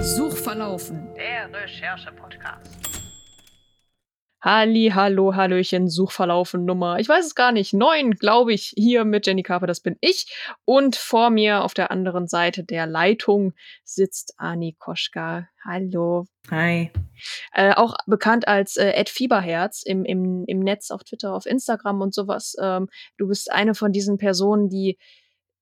Suchverlaufen. Der Recherche-Podcast. Halli, hallo, hallöchen, Suchverlaufen Nummer, ich weiß es gar nicht, neun, glaube ich, hier mit Jenny Carper, das bin ich. Und vor mir auf der anderen Seite der Leitung sitzt Ani Koschka. Hallo. Hi. Äh, auch bekannt als äh, Ed Fieberherz im, im, im Netz, auf Twitter, auf Instagram und sowas. Ähm, du bist eine von diesen Personen, die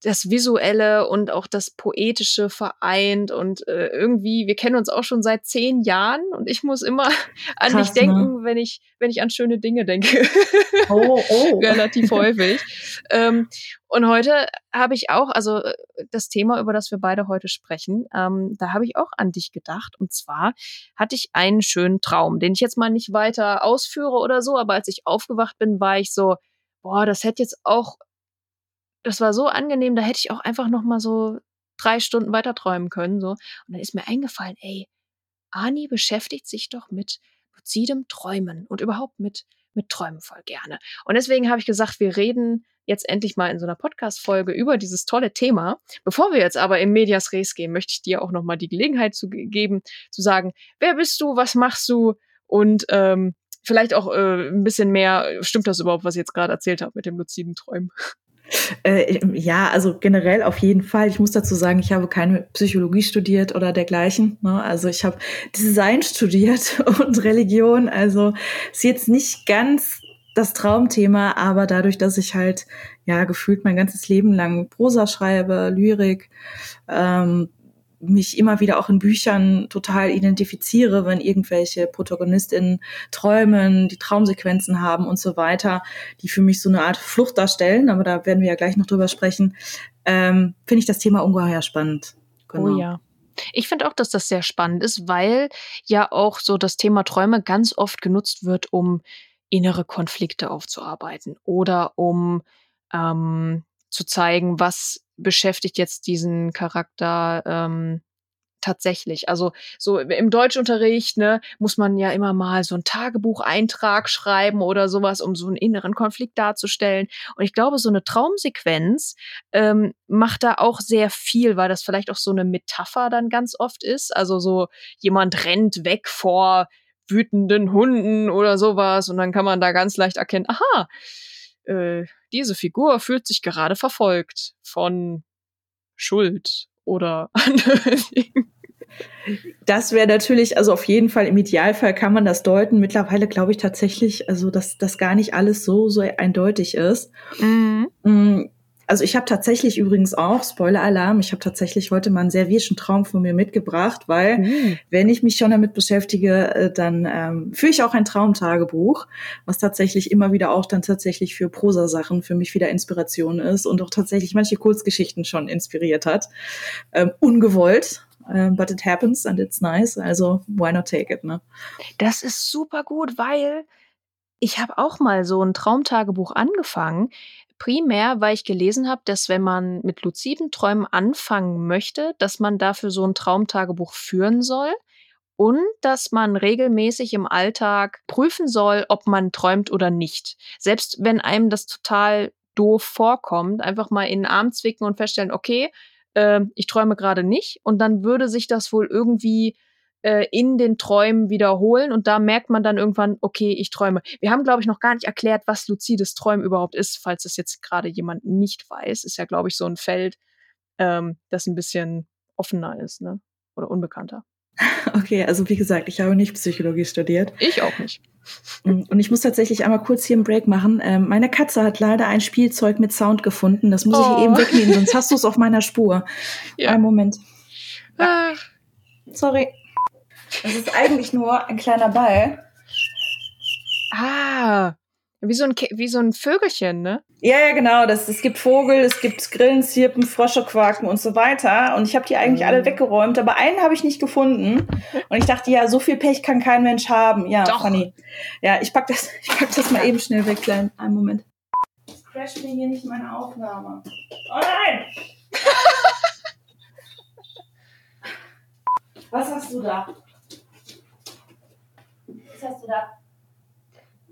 das Visuelle und auch das Poetische vereint und äh, irgendwie, wir kennen uns auch schon seit zehn Jahren und ich muss immer an Krass, dich denken, ne? wenn ich, wenn ich an schöne Dinge denke. Oh, oh. Relativ häufig. ähm, und heute habe ich auch, also äh, das Thema, über das wir beide heute sprechen, ähm, da habe ich auch an dich gedacht. Und zwar hatte ich einen schönen Traum, den ich jetzt mal nicht weiter ausführe oder so, aber als ich aufgewacht bin, war ich so, boah, das hätte jetzt auch das war so angenehm, da hätte ich auch einfach noch mal so drei Stunden weiter träumen können. So. Und dann ist mir eingefallen, ey, Ani beschäftigt sich doch mit luzidem Träumen und überhaupt mit, mit Träumen voll gerne. Und deswegen habe ich gesagt, wir reden jetzt endlich mal in so einer Podcast-Folge über dieses tolle Thema. Bevor wir jetzt aber in Medias Res gehen, möchte ich dir auch noch mal die Gelegenheit zu ge- geben, zu sagen, wer bist du, was machst du und ähm, vielleicht auch äh, ein bisschen mehr, stimmt das überhaupt, was ich jetzt gerade erzählt habe mit dem luziden Träumen? Äh, ja, also generell auf jeden Fall. Ich muss dazu sagen, ich habe keine Psychologie studiert oder dergleichen. Ne? Also ich habe Design studiert und Religion. Also ist jetzt nicht ganz das Traumthema, aber dadurch, dass ich halt ja gefühlt mein ganzes Leben lang Prosa schreibe, Lyrik, ähm, mich immer wieder auch in Büchern total identifiziere, wenn irgendwelche ProtagonistInnen träumen, die Traumsequenzen haben und so weiter, die für mich so eine Art Flucht darstellen, aber da werden wir ja gleich noch drüber sprechen, ähm, finde ich das Thema ungeheuer spannend. Genau. Oh ja. Ich finde auch, dass das sehr spannend ist, weil ja auch so das Thema Träume ganz oft genutzt wird, um innere Konflikte aufzuarbeiten oder um ähm, zu zeigen, was beschäftigt jetzt diesen Charakter ähm, tatsächlich. Also so im Deutschunterricht ne, muss man ja immer mal so einen Tagebucheintrag schreiben oder sowas, um so einen inneren Konflikt darzustellen. Und ich glaube, so eine Traumsequenz ähm, macht da auch sehr viel, weil das vielleicht auch so eine Metapher dann ganz oft ist. Also so jemand rennt weg vor wütenden Hunden oder sowas und dann kann man da ganz leicht erkennen, aha, äh, diese Figur fühlt sich gerade verfolgt von Schuld oder anderen Dingen. Das wäre natürlich, also auf jeden Fall im Idealfall kann man das deuten. Mittlerweile glaube ich tatsächlich, also dass das gar nicht alles so so eindeutig ist. Mm, Also ich habe tatsächlich übrigens auch, Spoiler-Alarm, ich habe tatsächlich heute mal einen sehr wirschen Traum von mir mitgebracht, weil Uh. wenn ich mich schon damit beschäftige, äh, dann ähm, führe ich auch ein Traumtagebuch, was tatsächlich immer wieder auch dann tatsächlich für Prosasachen für mich wieder Inspiration ist und auch tatsächlich manche Kurzgeschichten schon inspiriert hat. Ähm, ungewollt, ähm, but it happens and it's nice, also why not take it, ne? Das ist super gut, weil ich habe auch mal so ein Traumtagebuch angefangen. Primär, weil ich gelesen habe, dass wenn man mit luziden Träumen anfangen möchte, dass man dafür so ein Traumtagebuch führen soll und dass man regelmäßig im Alltag prüfen soll, ob man träumt oder nicht. Selbst wenn einem das total doof vorkommt, einfach mal in den Arm zwicken und feststellen, okay, äh, ich träume gerade nicht und dann würde sich das wohl irgendwie äh, in den Träumen wiederholen und da merkt man dann irgendwann, okay, ich träume. Wir haben, glaube ich, noch gar nicht erklärt, was luzides Träumen überhaupt ist, falls das jetzt gerade jemand nicht weiß. Ist ja, glaube ich, so ein Feld, ähm, das ein bisschen offener ist, ne? Oder unbekannter. Okay, also wie gesagt, ich habe nicht Psychologie studiert. Ich auch nicht. Und ich muss tatsächlich einmal kurz hier einen Break machen. Ähm, meine Katze hat leider ein Spielzeug mit Sound gefunden. Das muss Oh. ich eben wegnehmen, sonst hast du es auf meiner Spur. Ja. Einen Moment. Ach, Sorry. Das ist eigentlich nur ein kleiner Ball. ah, wie so ein, wie so ein Vögelchen, ne? Ja, ja, genau. Das, es gibt Vogel, es gibt Grillen, Zirpen, Frosche, Quaken und so weiter. Und ich habe die eigentlich Mhm. alle weggeräumt, aber einen habe ich nicht gefunden. Und ich dachte, ja, so viel Pech kann kein Mensch haben. Ja, Doch. funny. Ja, ich pack das, ich pack das mal eben schnell weg, klein. Einen Moment. Crash mir hier nicht meine Aufnahme. Oh nein! Was hast du da? Jetzt oder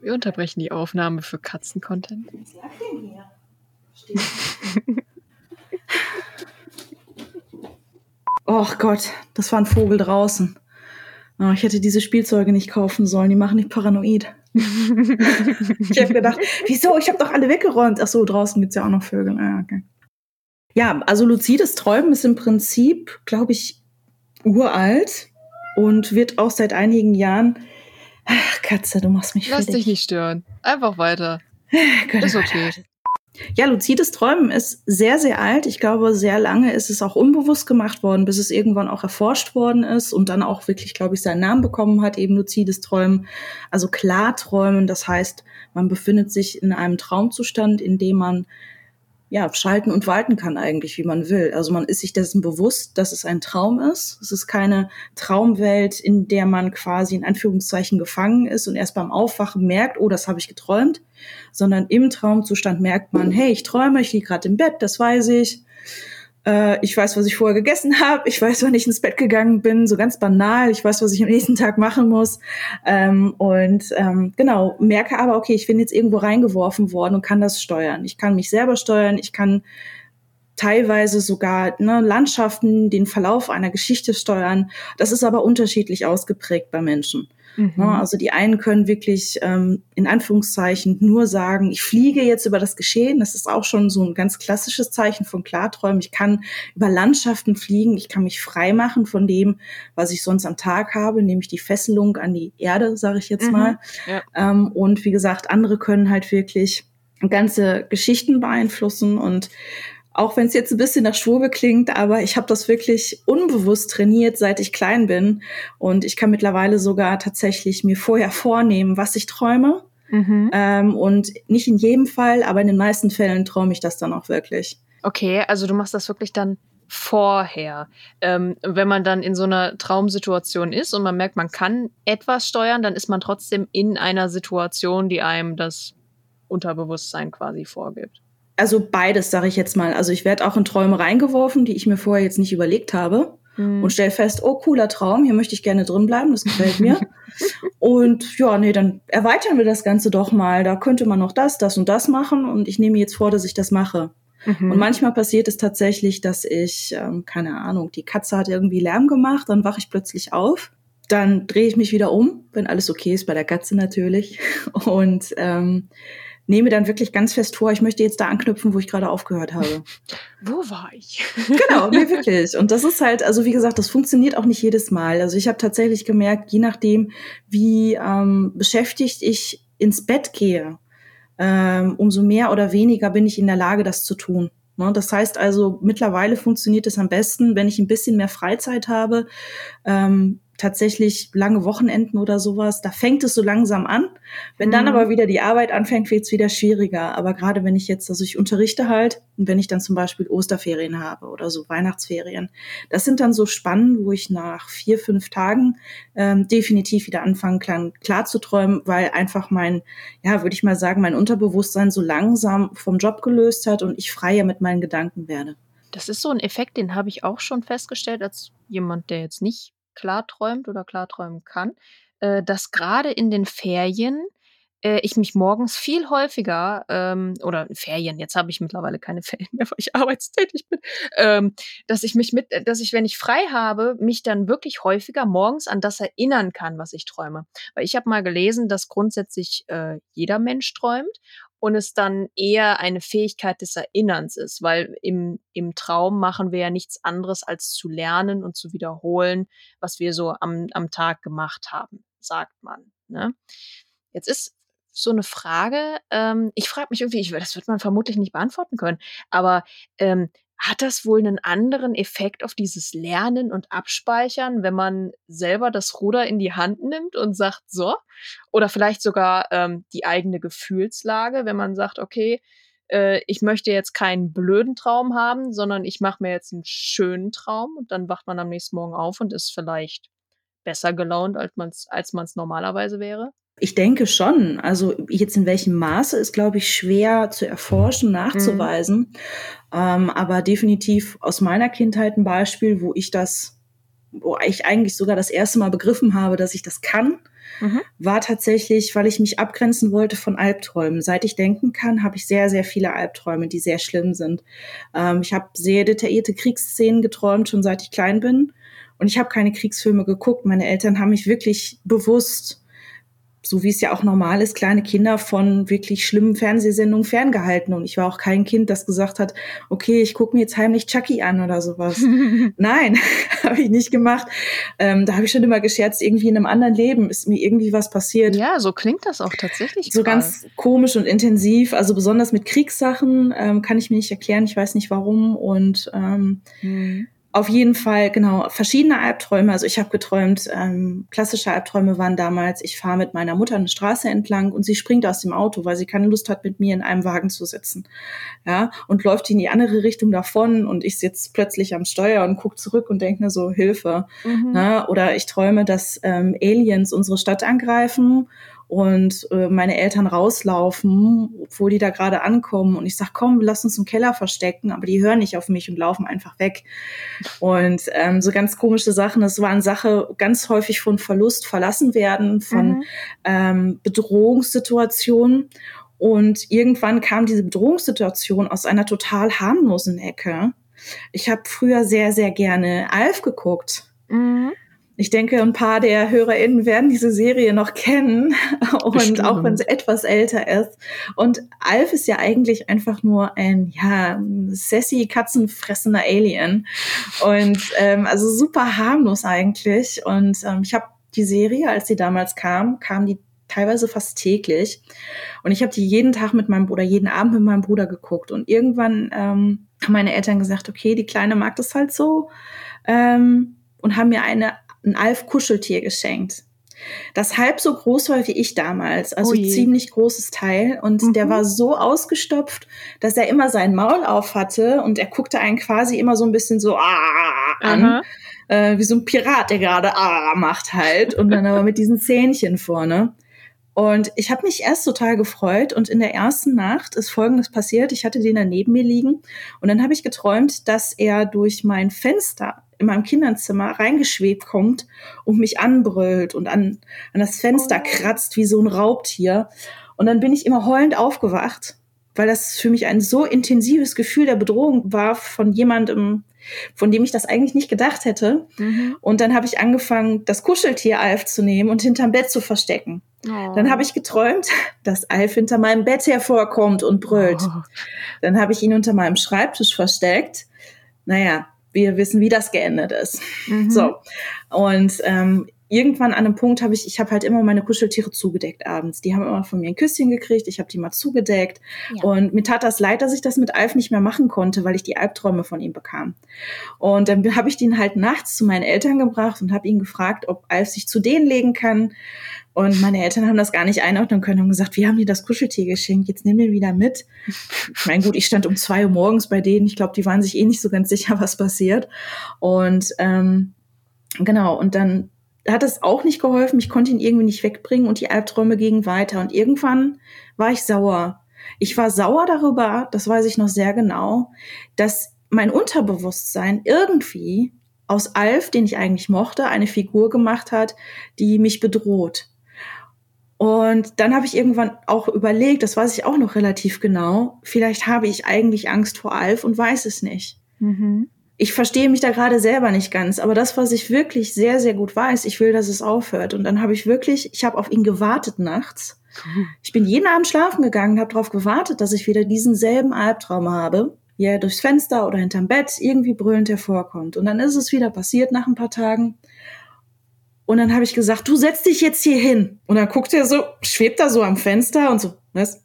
Wir unterbrechen die Aufnahme für Katzen-Content. was lag denn hier? Steht. Och Gott, das war ein Vogel draußen. Oh, ich hätte diese Spielzeuge nicht kaufen sollen, die machen mich paranoid. Ich habe gedacht, wieso? Ich habe doch alle weggeräumt. Ach so, draußen gibt's ja auch noch Vögel. Ah, okay. Ja, also luzides Träumen ist im Prinzip, glaube ich, uralt und wird auch seit einigen Jahren. Ach, Katze, du machst mich Lass fertig. dich nicht stören. Einfach weiter. Gott, Ist oh okay. Ja, luzides Träumen ist sehr, sehr alt. Ich glaube, sehr lange ist es auch unbewusst gemacht worden, bis es irgendwann auch erforscht worden ist und dann auch wirklich, glaube ich, seinen Namen bekommen hat, eben luzides Träumen. Also Klarträumen, das heißt, man befindet sich in einem Traumzustand, in dem man ja, schalten und walten kann eigentlich, wie man will. Also man ist sich dessen bewusst, dass es ein Traum ist. Es ist keine Traumwelt, in der man quasi in Anführungszeichen gefangen ist und erst beim Aufwachen merkt, oh, das habe ich geträumt, sondern im Traumzustand merkt man, hey, ich träume, ich liege gerade im Bett, das weiß ich. Äh, ich weiß, was ich vorher gegessen habe. Ich weiß, wann ich ins Bett gegangen bin. So ganz banal. Ich weiß, was ich am nächsten Tag machen muss. Ähm, und ähm, genau, merke aber, okay, ich bin jetzt irgendwo reingeworfen worden und kann das steuern. Ich kann mich selber steuern. Ich kann teilweise sogar ne, Landschaften, den Verlauf einer Geschichte steuern. Das ist aber unterschiedlich ausgeprägt bei Menschen. Mhm. Ne? Also die einen können wirklich ähm, in Anführungszeichen nur sagen, ich fliege jetzt über das Geschehen. Das ist auch schon so ein ganz klassisches Zeichen von Klarträumen. Ich kann über Landschaften fliegen. Ich kann mich frei machen von dem, was ich sonst am Tag habe, nämlich die Fesselung an die Erde, sage ich jetzt Mhm. mal. Ja. Ähm, und wie gesagt, andere können halt wirklich ganze Geschichten beeinflussen und auch wenn es jetzt ein bisschen nach Schwurbel klingt, aber ich habe das wirklich unbewusst trainiert, seit ich klein bin. Und ich kann mittlerweile sogar tatsächlich mir vorher vornehmen, was ich träume. Mhm. Ähm, und nicht in jedem Fall, aber in den meisten Fällen träume ich das dann auch wirklich. Okay, also du machst das wirklich dann vorher. Ähm, wenn man dann in so einer Traumsituation ist und man merkt, man kann etwas steuern, dann ist man trotzdem in einer Situation, die einem das Unterbewusstsein quasi vorgibt. Also beides, sage ich jetzt mal. Also ich werde auch in Träume reingeworfen, die ich mir vorher jetzt nicht überlegt habe. Mhm. und stell fest, oh, cooler Traum, hier möchte ich gerne drin bleiben, das gefällt mir. und ja, nee, dann erweitern wir das Ganze doch mal. Da könnte man noch das, das und das machen und ich nehme jetzt vor, dass ich das mache. Mhm. Und manchmal passiert es tatsächlich, dass ich, ähm, keine Ahnung, die Katze hat irgendwie Lärm gemacht, dann wache ich plötzlich auf. Dann drehe ich mich wieder um, wenn alles okay ist, bei der Katze natürlich. Und ähm, nehme dann wirklich ganz fest vor, ich möchte jetzt da anknüpfen, wo ich gerade aufgehört habe. Wo war ich? Genau, nee, wirklich. Und das ist halt, also wie gesagt, das funktioniert auch nicht jedes Mal. Also ich habe tatsächlich gemerkt, je nachdem, wie ähm, beschäftigt ich ins Bett gehe, ähm, umso mehr oder weniger bin ich in der Lage, das zu tun. Ne? Das heißt also, mittlerweile funktioniert es am besten, wenn ich ein bisschen mehr Freizeit habe, ähm, tatsächlich lange Wochenenden oder sowas, da fängt es so langsam an. Wenn dann Mhm. aber wieder die Arbeit anfängt, wird es wieder schwieriger. Aber gerade wenn ich jetzt, also ich unterrichte halt, und wenn ich dann zum Beispiel Osterferien habe oder so Weihnachtsferien, das sind dann so Spannen, wo ich nach vier, fünf Tagen ähm, definitiv wieder anfangen kann, klar zu träumen, weil einfach mein, ja, würde ich mal sagen, mein Unterbewusstsein so langsam vom Job gelöst hat und ich freier mit meinen Gedanken werde. Das ist so ein Effekt, den habe ich auch schon festgestellt, als jemand, der jetzt nicht klar träumt oder klar träumen kann, äh, dass gerade in den Ferien äh, ich mich morgens viel häufiger, ähm, oder Ferien, jetzt habe ich mittlerweile keine Ferien mehr, weil ich arbeitstätig bin, ähm, dass ich mich mit, dass ich, wenn ich frei habe, mich dann wirklich häufiger morgens an das erinnern kann, was ich träume. Weil ich habe mal gelesen, dass grundsätzlich äh, jeder Mensch träumt und es dann eher eine Fähigkeit des Erinnerns ist, weil im, im Traum machen wir ja nichts anderes als zu lernen und zu wiederholen, was wir so am, am Tag gemacht haben, sagt man. Ne? Jetzt ist so eine Frage, ähm, ich frage mich irgendwie, ich, das wird man vermutlich nicht beantworten können, aber ähm, hat das wohl einen anderen Effekt auf dieses Lernen und Abspeichern, wenn man selber das Ruder in die Hand nimmt und sagt, so? Oder vielleicht sogar ähm, die eigene Gefühlslage, wenn man sagt, okay, äh, ich möchte jetzt keinen blöden Traum haben, sondern ich mache mir jetzt einen schönen Traum und dann wacht man am nächsten Morgen auf und ist vielleicht besser gelaunt, als man es als man's normalerweise wäre. Ich denke schon. Also jetzt in welchem Maße ist, glaube ich, schwer zu erforschen, nachzuweisen. Ähm, aber definitiv aus meiner Kindheit ein Beispiel, wo ich das, wo ich eigentlich sogar das erste Mal begriffen habe, dass ich das kann. Mhm. war tatsächlich, weil ich mich abgrenzen wollte von Albträumen. Seit ich denken kann, habe ich sehr, sehr viele Albträume, die sehr schlimm sind. Ähm, ich habe sehr detaillierte Kriegsszenen geträumt, schon seit ich klein bin. Und ich habe keine Kriegsfilme geguckt. Meine Eltern haben mich wirklich bewusst so wie es ja auch normal ist, kleine Kinder von wirklich schlimmen Fernsehsendungen ferngehalten. Und ich war auch kein Kind, das gesagt hat, okay, ich gucke mir jetzt heimlich Chucky an oder sowas. Nein, habe ich nicht gemacht. Ähm, da habe ich schon immer gescherzt, irgendwie in einem anderen Leben ist mir irgendwie was passiert. Ja, so klingt das auch tatsächlich. So gerade. ganz komisch und intensiv. Also besonders mit Kriegssachen ähm, kann ich mir nicht erklären. Ich weiß nicht warum. Und ähm, Hm. Auf jeden Fall, genau, verschiedene Albträume. Also ich habe geträumt, ähm, klassische Albträume waren damals, ich fahre mit meiner Mutter eine Straße entlang und sie springt aus dem Auto, weil sie keine Lust hat, mit mir in einem Wagen zu sitzen. Ja, und läuft in die andere Richtung davon und ich sitze plötzlich am Steuer und gucke zurück und denke mir so, Hilfe. Mhm. Ne? Oder ich träume, dass ähm, Aliens unsere Stadt angreifen und äh, meine Eltern rauslaufen, obwohl die da gerade ankommen. Und ich sag, komm, lass uns im Keller verstecken. Aber die hören nicht auf mich und laufen einfach weg. Und ähm, so ganz komische Sachen. Das waren Sache ganz häufig von Verlust verlassen werden, von Mhm. ähm, Bedrohungssituationen. Und irgendwann kam diese Bedrohungssituation aus einer total harmlosen Ecke. Ich habe früher sehr, sehr gerne Alf geguckt. Mhm. Ich denke, ein paar der HörerInnen werden diese Serie noch kennen. Und Bestimmt. auch wenn sie etwas älter ist. Und Alf ist ja eigentlich einfach nur ein, ja, sassy, katzenfressender Alien. Und ähm, also super harmlos eigentlich. Und ähm, ich habe die Serie, als sie damals kam, kam die teilweise fast täglich. Und ich habe die jeden Tag mit meinem Bruder, jeden Abend mit meinem Bruder geguckt. Und irgendwann ähm, haben meine Eltern gesagt, okay, die Kleine mag das halt so. Ähm, und haben mir eine, ein Alf-Kuscheltier geschenkt. Das halb so groß war wie ich damals, also je. ziemlich großes Teil. Und Mhm. der war so ausgestopft, dass er immer sein Maul auf hatte und er guckte einen quasi immer so ein bisschen so ah, an Aha. äh, wie so ein Pirat, der gerade ah macht halt und dann aber mit diesen Zähnchen vorne. Und ich habe mich erst total gefreut und in der ersten Nacht ist Folgendes passiert. Ich hatte den da neben mir liegen und dann habe ich geträumt, dass er durch mein Fenster in meinem Kinderzimmer reingeschwebt kommt und mich anbrüllt und an, an das Fenster Oh. kratzt wie so ein Raubtier. Und dann bin ich immer heulend aufgewacht, weil das für mich ein so intensives Gefühl der Bedrohung war von jemandem, von dem ich das eigentlich nicht gedacht hätte. Mhm. Und dann habe ich angefangen, das Kuscheltier Alf zu nehmen und hinterm Bett zu verstecken. Oh. Dann habe ich geträumt, dass Alf hinter meinem Bett hervorkommt und brüllt. Oh. Dann habe ich ihn unter meinem Schreibtisch versteckt. Naja, wir wissen, wie das geendet ist. Mhm. So. Und ähm, irgendwann an einem Punkt habe ich, ich habe halt immer meine Kuscheltiere zugedeckt abends. Die haben immer von mir ein Küsschen gekriegt, ich habe die mal zugedeckt. Ja. Und mir tat das leid, dass ich das mit Alf nicht mehr machen konnte, weil ich die Albträume von ihm bekam. Und dann habe ich den halt nachts zu meinen Eltern gebracht und habe ihn gefragt, ob Alf sich zu denen legen kann. Und meine Eltern haben das gar nicht einordnen können und gesagt, wir haben dir das Kuscheltier geschenkt, jetzt nimm den wieder mit. Ich meine, gut, ich stand um zwei Uhr morgens bei denen. Ich glaube, die waren sich eh nicht so ganz sicher, was passiert. Und ähm, genau, und dann hat es auch nicht geholfen. Ich konnte ihn irgendwie nicht wegbringen und die Albträume gingen weiter. Und irgendwann war ich sauer. Ich war sauer darüber, das weiß ich noch sehr genau, dass mein Unterbewusstsein irgendwie aus Alf, den ich eigentlich mochte, eine Figur gemacht hat, die mich bedroht. Und dann habe ich irgendwann auch überlegt, das weiß ich auch noch relativ genau, vielleicht habe ich eigentlich Angst vor Alf und weiß es nicht. Mhm. Ich verstehe mich da gerade selber nicht ganz, aber das, was ich wirklich sehr, sehr gut weiß, ich will, dass es aufhört. Und dann habe ich wirklich, ich habe auf ihn gewartet nachts. Ich bin jeden Abend schlafen gegangen habe darauf gewartet, dass ich wieder diesen selben Albtraum habe, er durchs Fenster oder hinterm Bett irgendwie brüllend hervorkommt. Und dann ist es wieder passiert nach ein paar Tagen. Und dann habe ich gesagt, du setz dich jetzt hier hin. Und dann guckt er so, schwebt da so am Fenster und so, was?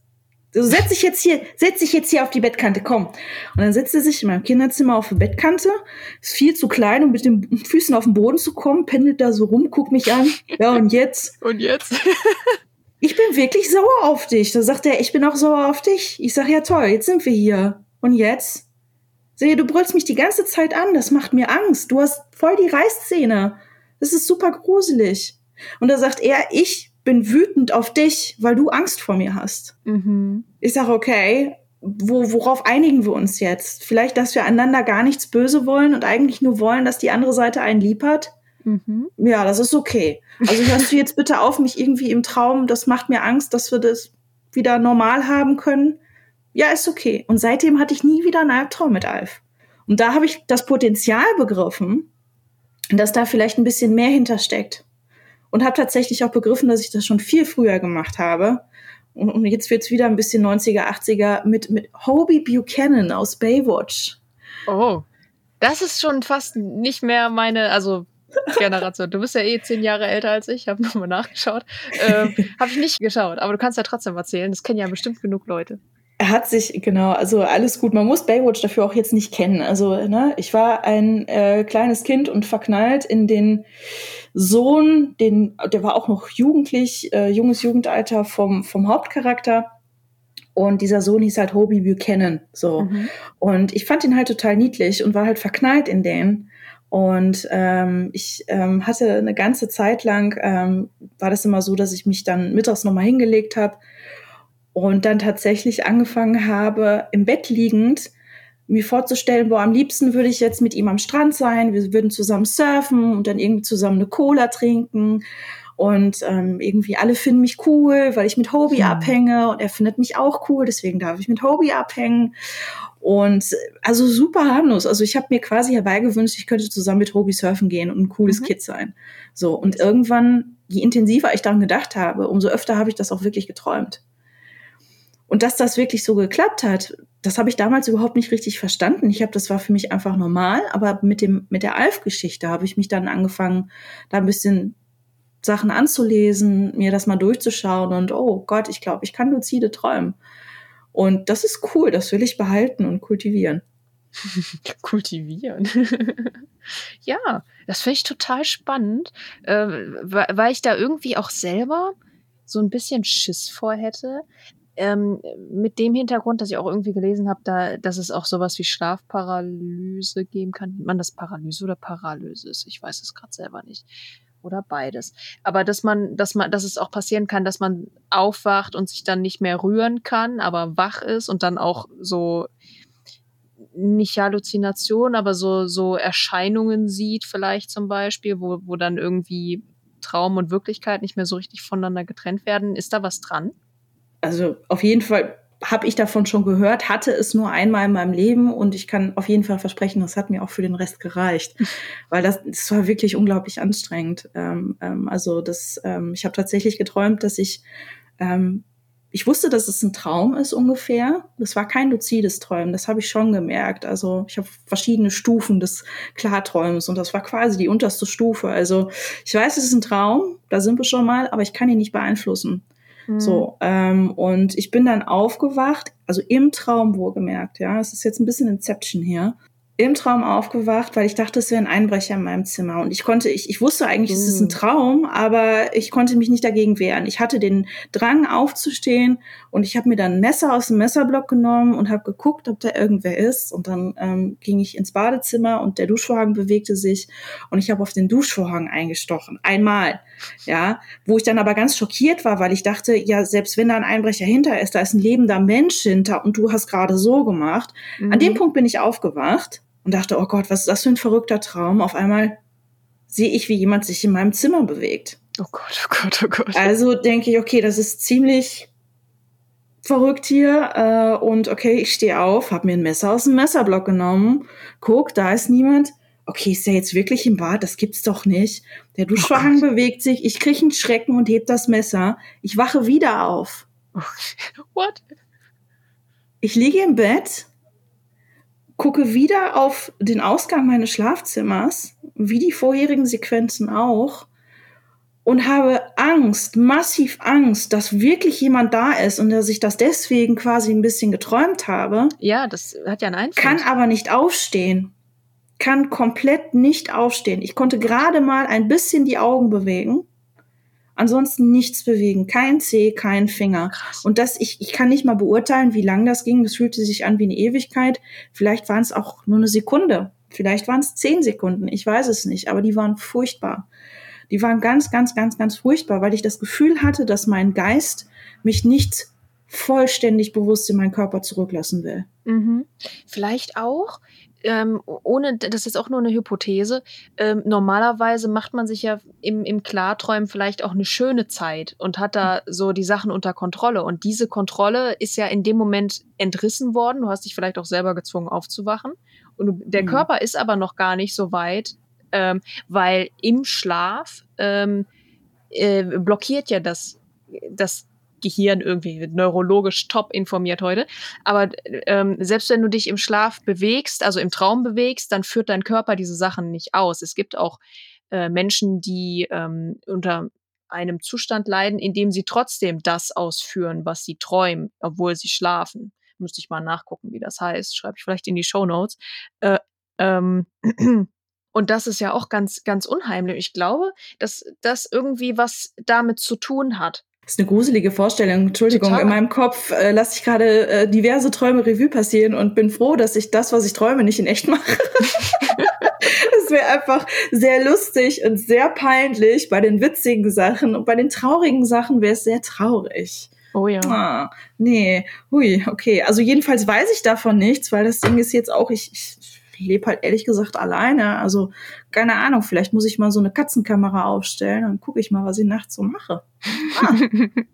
Du setz dich jetzt hier, setz dich jetzt hier auf die Bettkante, komm. Und dann setzt er sich in meinem Kinderzimmer auf die Bettkante, ist viel zu klein, um mit den Füßen auf den Boden zu kommen, pendelt da so rum, guckt mich an. Ja, und jetzt? Und jetzt? Ich bin wirklich sauer auf dich. Da sagt er, ich bin auch sauer auf dich. Ich sag, ja toll, jetzt sind wir hier. Und jetzt? Sehe, du brüllst mich die ganze Zeit an, das macht mir Angst. Du hast voll die Reißzähne. Das ist super gruselig. Und da sagt er, ich bin wütend auf dich, weil du Angst vor mir hast. Mhm. Ich sage, okay, wo, worauf einigen wir uns jetzt? Vielleicht, dass wir einander gar nichts böse wollen und eigentlich nur wollen, dass die andere Seite einen lieb hat? Mhm. Ja, das ist okay. Also hörst du jetzt bitte auf, mich irgendwie im Traum, das macht mir Angst, dass wir das wieder normal haben können. Ja, ist okay. Und seitdem hatte ich nie wieder einen Albtraum mit Alf. Und da habe ich das Potenzial begriffen, dass da vielleicht ein bisschen mehr hintersteckt. Und habe tatsächlich auch begriffen, dass ich das schon viel früher gemacht habe. Und, und jetzt wird's wieder ein bisschen 90er, 80er mit, mit Hobie Buchanan aus Baywatch. Oh, das ist schon fast nicht mehr meine, also Generation. Du bist ja eh zehn Jahre älter als ich, habe nochmal nachgeschaut. Ähm, habe ich nicht geschaut, aber du kannst ja trotzdem erzählen. Das kennen ja bestimmt genug Leute. Er hat sich, genau, also alles gut. Man muss Baywatch dafür auch jetzt nicht kennen. Also, ne, ich war ein äh, kleines Kind und verknallt in den Sohn, den, der war auch noch jugendlich, äh, junges Jugendalter vom, vom Hauptcharakter. Und dieser Sohn hieß halt Hobie Buchanan, so. Mhm. Und ich fand ihn halt total niedlich und war halt verknallt in den. Und ähm, ich ähm, hatte eine ganze Zeit lang, ähm, war das immer so, dass ich mich dann mittags nochmal hingelegt habe und dann tatsächlich angefangen habe, im Bett liegend mir vorzustellen, boah, am liebsten würde ich jetzt mit ihm am Strand sein, wir würden zusammen surfen und dann irgendwie zusammen eine Cola trinken und ähm, irgendwie alle finden mich cool, weil ich mit Hobie Hm. abhänge und er findet mich auch cool, deswegen darf ich mit Hobie abhängen. Und also super harmlos. Also ich habe mir quasi herbeigewünscht, ich könnte zusammen mit Hobie surfen gehen und ein cooles Mhm. Kid sein. So, und irgendwann, je intensiver ich daran gedacht habe, umso öfter habe ich das auch wirklich geträumt. Und dass das wirklich so geklappt hat, das habe ich damals überhaupt nicht richtig verstanden. Ich habe, das war für mich einfach normal, aber mit dem mit der Alf-Geschichte habe ich mich dann angefangen, da ein bisschen Sachen anzulesen, mir das mal durchzuschauen und oh Gott, ich glaube, ich kann luzide träumen. Und das ist cool, das will ich behalten und kultivieren. Kultivieren. ja, das finde ich total spannend, äh, weil weil ich da irgendwie auch selber so ein bisschen Schiss vor hätte. Ähm, mit dem Hintergrund, dass ich auch irgendwie gelesen habe, da, dass es auch sowas wie Schlafparalyse geben kann. Man das Paralyse oder Paralysis? Ich weiß es gerade selber nicht. Oder beides. Aber dass man, dass man, dass es auch passieren kann, dass man aufwacht und sich dann nicht mehr rühren kann, aber wach ist und dann auch so nicht Halluzination, aber so, so Erscheinungen sieht, vielleicht zum Beispiel, wo, wo dann irgendwie Traum und Wirklichkeit nicht mehr so richtig voneinander getrennt werden. Ist da was dran? Also auf jeden Fall habe ich davon schon gehört, hatte es nur einmal in meinem Leben und ich kann auf jeden Fall versprechen, das hat mir auch für den Rest gereicht, weil das, das war wirklich unglaublich anstrengend. Ähm, ähm, also das, ähm, ich habe tatsächlich geträumt, dass ich, ähm, ich wusste, dass es ein Traum ist ungefähr. Das war kein luzides Träumen, das habe ich schon gemerkt. Also ich habe verschiedene Stufen des Klarträumens und das war quasi die unterste Stufe. Also ich weiß, es ist ein Traum, da sind wir schon mal, aber ich kann ihn nicht beeinflussen. So, ähm, und ich bin dann aufgewacht, also im Traum wohlgemerkt, ja, es ist jetzt ein bisschen Inception hier, im Traum aufgewacht, weil ich dachte, es wäre ein Einbrecher in meinem Zimmer. Und ich konnte, ich, ich wusste eigentlich, es ist ein Mm. Traum, aber ich konnte mich nicht dagegen wehren. Ich hatte den Drang aufzustehen und ich habe mir dann ein Messer aus dem Messerblock genommen und habe geguckt, ob da irgendwer ist. Und dann ähm, ging ich ins Badezimmer und der Duschvorhang bewegte sich und ich habe auf den Duschvorhang eingestochen. Einmal. Ja, wo ich dann aber ganz schockiert war, weil ich dachte, ja, selbst wenn da ein Einbrecher hinter ist, da ist ein lebender Mensch hinter und du hast gerade so gemacht. An Mhm. dem Punkt bin ich aufgewacht und dachte, oh Gott, was ist das für ein verrückter Traum? Auf einmal sehe ich, wie jemand sich in meinem Zimmer bewegt. Oh Gott, oh Gott, oh Gott. Also denke ich, okay, das ist ziemlich verrückt hier. Äh, und okay, ich stehe auf, habe mir ein Messer aus dem Messerblock genommen, guck, da ist niemand. Okay, ist der jetzt wirklich im Bad? Das gibt's doch nicht. Der Duschvorhang bewegt sich, ich kriege einen Schrecken und heb das Messer. Ich wache wieder auf. What? Ich liege im Bett, gucke wieder auf den Ausgang meines Schlafzimmers, wie die vorherigen Sequenzen auch, und habe Angst, massiv Angst, dass wirklich jemand da ist und dass ich das deswegen quasi ein bisschen geträumt habe, Ja, das hat ja einen Einfluss. kann aber nicht aufstehen. Kann komplett nicht aufstehen. Ich konnte gerade mal ein bisschen die Augen bewegen. Ansonsten nichts bewegen. Kein Zeh, kein Finger. Krass. Und das, ich, ich kann nicht mal beurteilen, wie lang das ging. Das fühlte sich an wie eine Ewigkeit. Vielleicht waren es auch nur eine Sekunde. Vielleicht waren es zehn Sekunden. Ich weiß es nicht. Aber die waren furchtbar. Die waren ganz, ganz, ganz, ganz furchtbar, weil ich das Gefühl hatte, dass mein Geist mich nicht vollständig bewusst in meinen Körper zurücklassen will. Mhm. Vielleicht auch, ähm, ohne, das ist auch nur eine Hypothese, ähm, normalerweise macht man sich ja im, im Klarträumen vielleicht auch eine schöne Zeit und hat da so die Sachen unter Kontrolle. Und diese Kontrolle ist ja in dem Moment entrissen worden. Du hast dich vielleicht auch selber gezwungen aufzuwachen. Und du, der Mhm. Körper ist aber noch gar nicht so weit, ähm, weil im Schlaf ähm, äh, blockiert ja das, das Gehirn irgendwie, neurologisch top informiert heute. Aber ähm, selbst wenn du dich im Schlaf bewegst, also im Traum bewegst, dann führt dein Körper diese Sachen nicht aus. Es gibt auch äh, Menschen, die ähm, unter einem Zustand leiden, in dem sie trotzdem das ausführen, was sie träumen, obwohl sie schlafen. Müsste ich mal nachgucken, wie das heißt. Schreibe ich vielleicht in die Show Notes. Äh, ähm, und das ist ja auch ganz, ganz unheimlich. Ich glaube, dass das irgendwie was damit zu tun hat. Das ist eine gruselige Vorstellung. Entschuldigung, Total. in meinem Kopf äh, lasse ich gerade äh, diverse Träume Revue passieren und bin froh, dass ich das, was ich träume, nicht in echt mache. Es wäre einfach sehr lustig und sehr peinlich bei den witzigen Sachen und bei den traurigen Sachen wäre es sehr traurig. Oh ja. Ah, nee, hui, okay. Also jedenfalls weiß ich davon nichts, weil das Ding ist jetzt auch, ich, ich lebe halt ehrlich gesagt alleine. Also keine Ahnung, vielleicht muss ich mal so eine Katzenkamera aufstellen, dann gucke ich mal, was ich nachts so mache.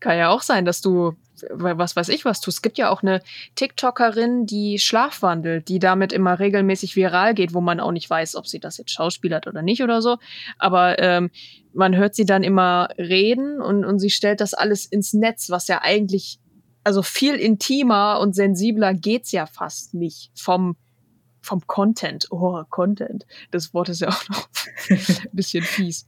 Kann ja auch sein, dass du, was weiß ich was tust. Es gibt ja auch eine TikTokerin, die schlafwandelt, die damit immer regelmäßig viral geht, wo man auch nicht weiß, ob sie das jetzt schauspielert oder nicht oder so. Aber ähm, man hört sie dann immer reden und, und sie stellt das alles ins Netz, was ja eigentlich, also viel intimer und sensibler geht's ja fast nicht vom vom Content. Oh, Content. Das Wort ist ja auch noch ein bisschen fies.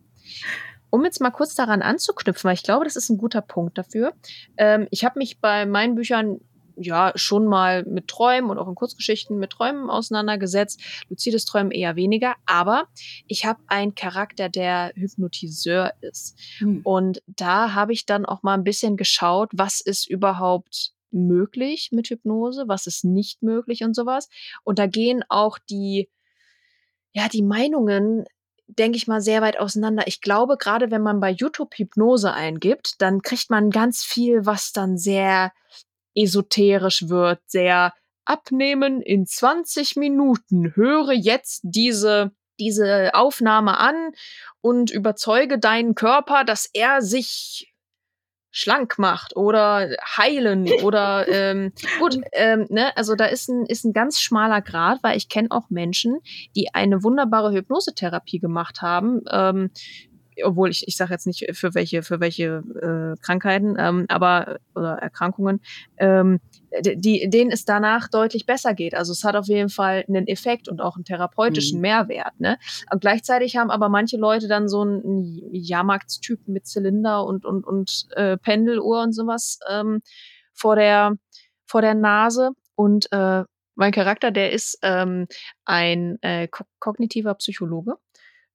Um jetzt mal kurz daran anzuknüpfen, weil ich glaube, das ist ein guter Punkt dafür. Ähm, ich habe mich bei meinen Büchern ja schon mal mit Träumen und auch in Kurzgeschichten mit Träumen auseinandergesetzt. Luzides Träumen eher weniger, aber ich habe einen Charakter, der Hypnotiseur ist. Hm. Und da habe ich dann auch mal ein bisschen geschaut, was ist überhaupt möglich mit Hypnose, was ist nicht möglich und sowas. Und da gehen auch die, ja, die Meinungen, denke ich mal, sehr weit auseinander. Ich glaube, gerade wenn man bei YouTube Hypnose eingibt, dann kriegt man ganz viel, was dann sehr esoterisch wird, sehr abnehmen in 20 Minuten. Höre jetzt diese diese Aufnahme an und überzeuge deinen Körper, dass er sich schlank macht oder heilen oder ähm, gut, ähm, ne, also da ist ein, ist ein ganz schmaler Grad, weil ich kenne auch Menschen, die eine wunderbare Hypnosetherapie gemacht haben, ähm, obwohl ich, ich sage jetzt nicht für welche, für welche äh, Krankheiten, ähm, aber oder Erkrankungen, ähm, die, denen es danach deutlich besser geht. Also es hat auf jeden Fall einen Effekt und auch einen therapeutischen Mhm. Mehrwert. Ne? Und gleichzeitig haben aber manche Leute dann so einen Jahrmarktstypen mit Zylinder und, und, und äh, Pendeluhr und sowas ähm, vor, der, vor der Nase. Und äh, mein Charakter, der ist ähm, ein äh, ko kognitiver Psychologe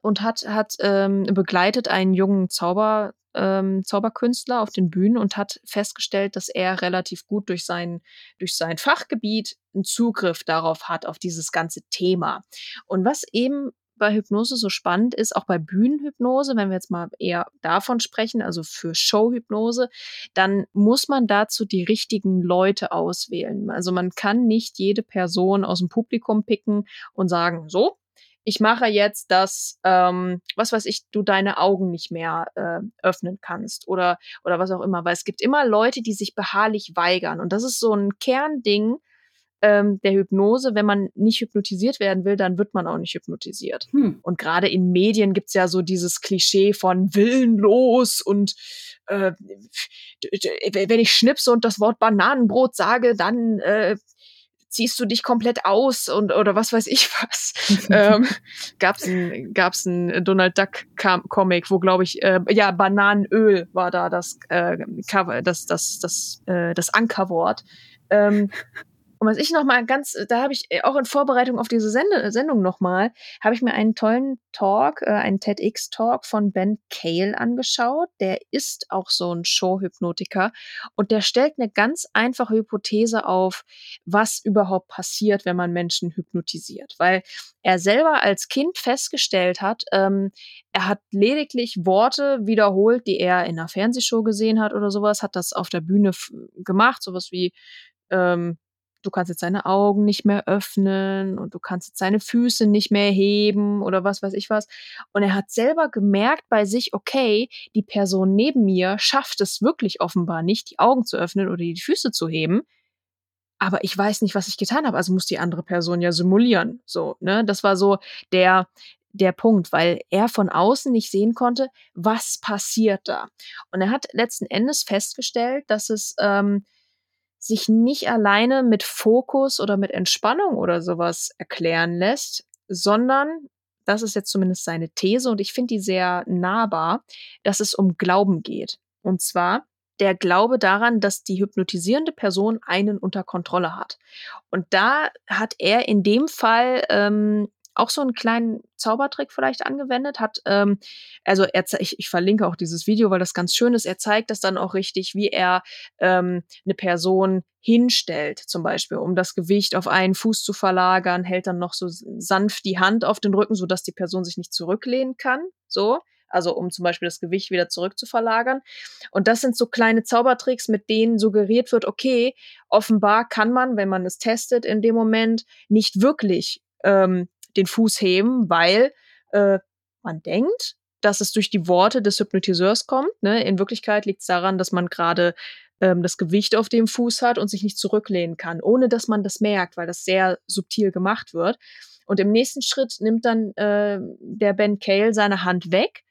und hat, hat ähm, begleitet einen jungen Zauber, ähm, Zauberkünstler auf den Bühnen und hat festgestellt, dass er relativ gut durch sein, durch sein Fachgebiet einen Zugriff darauf hat, auf dieses ganze Thema. Und was eben bei Hypnose so spannend ist, auch bei Bühnenhypnose, wenn wir jetzt mal eher davon sprechen, also für Showhypnose, dann muss man dazu die richtigen Leute auswählen. Also man kann nicht jede Person aus dem Publikum picken und sagen, so, ich mache jetzt, dass, ähm, was weiß ich, du deine Augen nicht mehr äh, öffnen kannst oder, oder was auch immer. Weil es gibt immer Leute, die sich beharrlich weigern. Und das ist so ein Kernding ähm, der Hypnose. Wenn man nicht hypnotisiert werden will, dann wird man auch nicht hypnotisiert. Hm. Und gerade in Medien gibt's ja so dieses Klischee von willenlos und äh, wenn ich schnipse und das Wort Bananenbrot sage, dann äh, ziehst du dich komplett aus und oder was weiß ich was. ähm, gab's ein gab's ein Donald Duck Comic, wo glaube ich äh, ja Bananenöl war da das äh, Cover, das das das äh, das Ankerwort. Ähm, und was ich noch mal ganz, da habe ich äh, auch in Vorbereitung auf diese Sende Sendung noch mal, habe ich mir einen tollen Talk, äh, einen TEDx-Talk von Ben Cale angeschaut. Der ist auch so ein Show-Hypnotiker und der stellt eine ganz einfache Hypothese auf, was überhaupt passiert, wenn man Menschen hypnotisiert. Weil er selber als Kind festgestellt hat, ähm, er hat lediglich Worte wiederholt, die er in einer Fernsehshow gesehen hat oder sowas, hat das auf der Bühne gemacht, sowas wie ähm, du kannst jetzt deine Augen nicht mehr öffnen und du kannst jetzt deine Füße nicht mehr heben oder was weiß ich was. Und er hat selber gemerkt bei sich, okay, die Person neben mir schafft es wirklich offenbar nicht, die Augen zu öffnen oder die Füße zu heben. Aber ich weiß nicht, was ich getan habe. Also muss die andere Person ja simulieren. So, ne? Das war so der, der Punkt, weil er von außen nicht sehen konnte, was passiert da. Und er hat letzten Endes festgestellt, dass es ähm, sich nicht alleine mit Fokus oder mit Entspannung oder sowas erklären lässt, sondern, das ist jetzt zumindest seine These und ich finde die sehr nahbar, dass es um Glauben geht. Und zwar der Glaube daran, dass die hypnotisierende Person einen unter Kontrolle hat. Und da hat er in dem Fall ähm, auch so einen kleinen Zaubertrick vielleicht angewendet hat. Ähm, also er, ich, ich verlinke auch dieses Video, weil das ganz schön ist. Er zeigt das dann auch richtig, wie er ähm, eine Person hinstellt, zum Beispiel, um das Gewicht auf einen Fuß zu verlagern, hält dann noch so sanft die Hand auf den Rücken, sodass die Person sich nicht zurücklehnen kann. So. Also um zum Beispiel das Gewicht wieder zurück zu verlagern. Und das sind so kleine Zaubertricks, mit denen suggeriert wird, okay, offenbar kann man, wenn man es testet, in dem Moment nicht wirklich ähm, den Fuß heben, weil äh, man denkt, dass es durch die Worte des Hypnotiseurs kommt. Ne? In Wirklichkeit liegt es daran, dass man gerade ähm, das Gewicht auf dem Fuß hat und sich nicht zurücklehnen kann, ohne dass man das merkt, weil das sehr subtil gemacht wird. Und im nächsten Schritt nimmt dann äh, der Ben Cale seine Hand weg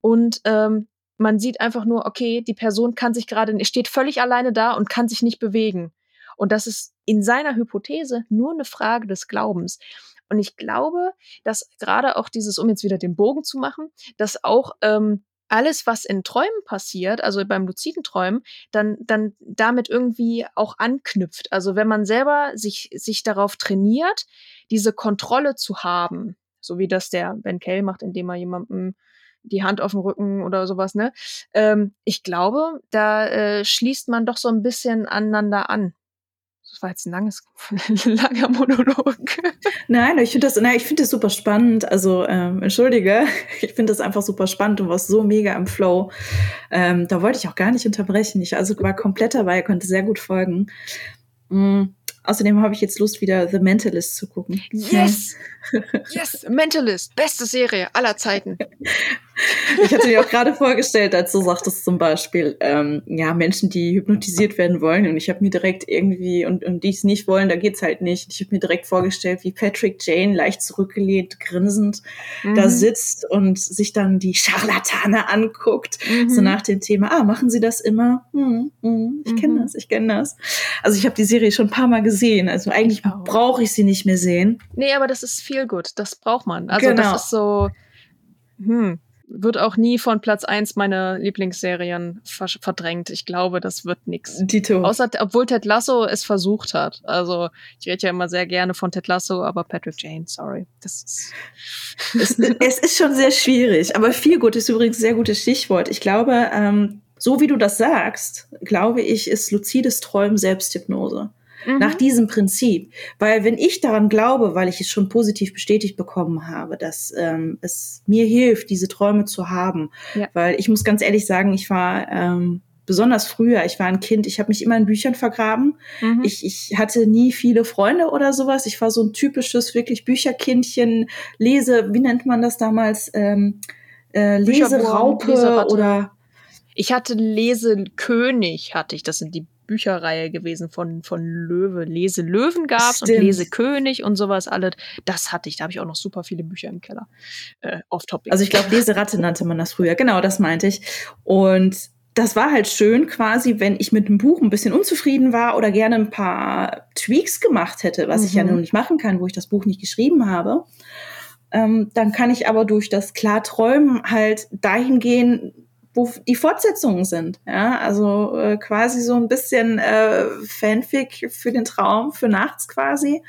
und ähm, man sieht einfach nur, okay, die Person kann sich gerade, steht völlig alleine da und kann sich nicht bewegen. Und das ist in seiner Hypothese nur eine Frage des Glaubens. Und ich glaube, dass gerade auch dieses, um jetzt wieder den Bogen zu machen, dass auch ähm, alles, was in Träumen passiert, also beim luziden Träumen, dann, dann damit irgendwie auch anknüpft. Also wenn man selber sich, sich darauf trainiert, diese Kontrolle zu haben, so wie das der Ben Kell macht, indem er jemandem die Hand auf dem Rücken oder sowas, ne? Ähm, ich glaube, da äh, schließt man doch so ein bisschen aneinander an das war jetzt ein langes, langer Monolog. Nein, ich finde das, nein, ich finde das super spannend. Also ähm, entschuldige, ich finde das einfach super spannend und war so mega im Flow. Ähm, da wollte ich auch gar nicht unterbrechen. Ich also war komplett dabei, konnte sehr gut folgen. Mhm. Außerdem habe ich jetzt Lust, wieder The Mentalist zu gucken. Yes! yes! Mentalist! Beste Serie aller Zeiten. Ich hatte mir auch gerade vorgestellt, als du sagtest zum Beispiel, ähm, ja, Menschen, die hypnotisiert werden wollen. Und ich habe mir direkt irgendwie, und, und die es nicht wollen, da geht's halt nicht. Ich habe mir direkt vorgestellt, wie Patrick Jane leicht zurückgelehnt, grinsend mhm. da sitzt und sich dann die Scharlatane anguckt. Mhm. So nach dem Thema, ah, machen sie das immer? Hm, hm, ich kenne mhm. das, ich kenne das. Also ich habe die Serie schon ein paar Mal gesehen. Also eigentlich brauche ich sie nicht mehr sehen. Nee, aber das ist viel gut. Das braucht man. Also genau. das ist so, hm, wird auch nie von Platz eins meiner Lieblingsserien verdrängt. Ich glaube, das wird nix. Dito. Außer, obwohl Ted Lasso es versucht hat. Also, ich rede ja immer sehr gerne von Ted Lasso, aber Patrick Jane, sorry. Das ist es, es ist schon sehr schwierig. Aber viel gut ist übrigens ein sehr gutes Stichwort. Ich glaube, ähm, so wie du das sagst, glaube ich, ist luzides Träumen Selbsthypnose. Mhm. Nach diesem Prinzip. Weil wenn ich daran glaube, weil ich es schon positiv bestätigt bekommen habe, dass ähm, es mir hilft, diese Träume zu haben. Ja. Weil ich muss ganz ehrlich sagen, ich war ähm, besonders früher, ich war ein Kind, ich habe mich immer in Büchern vergraben. Mhm. Ich, ich hatte nie viele Freunde oder sowas. Ich war so ein typisches, wirklich Bücherkindchen, Lese, wie nennt man das damals? Ähm, äh, Leseraupe oder ich hatte Lesekönig, hatte ich. Das sind die Bücherreihe gewesen von, von Löwe. Lese Löwen gab's Stimmt. und Lese König und sowas alles. Das hatte ich. Da habe ich auch noch super viele Bücher im Keller. Äh, off topic. Also ich glaube, Leseratte nannte man das früher. Genau, das meinte ich. Und das war halt schön quasi, wenn ich mit dem Buch ein bisschen unzufrieden war oder gerne ein paar Tweaks gemacht hätte, was mhm. ich ja mhm. nun nicht machen kann, wo ich das Buch nicht geschrieben habe. Ähm, dann kann ich aber durch das Klarträumen halt dahin gehen, wo die Fortsetzungen sind. Ja, also äh, quasi so ein bisschen äh, Fanfic für den Traum, für nachts quasi.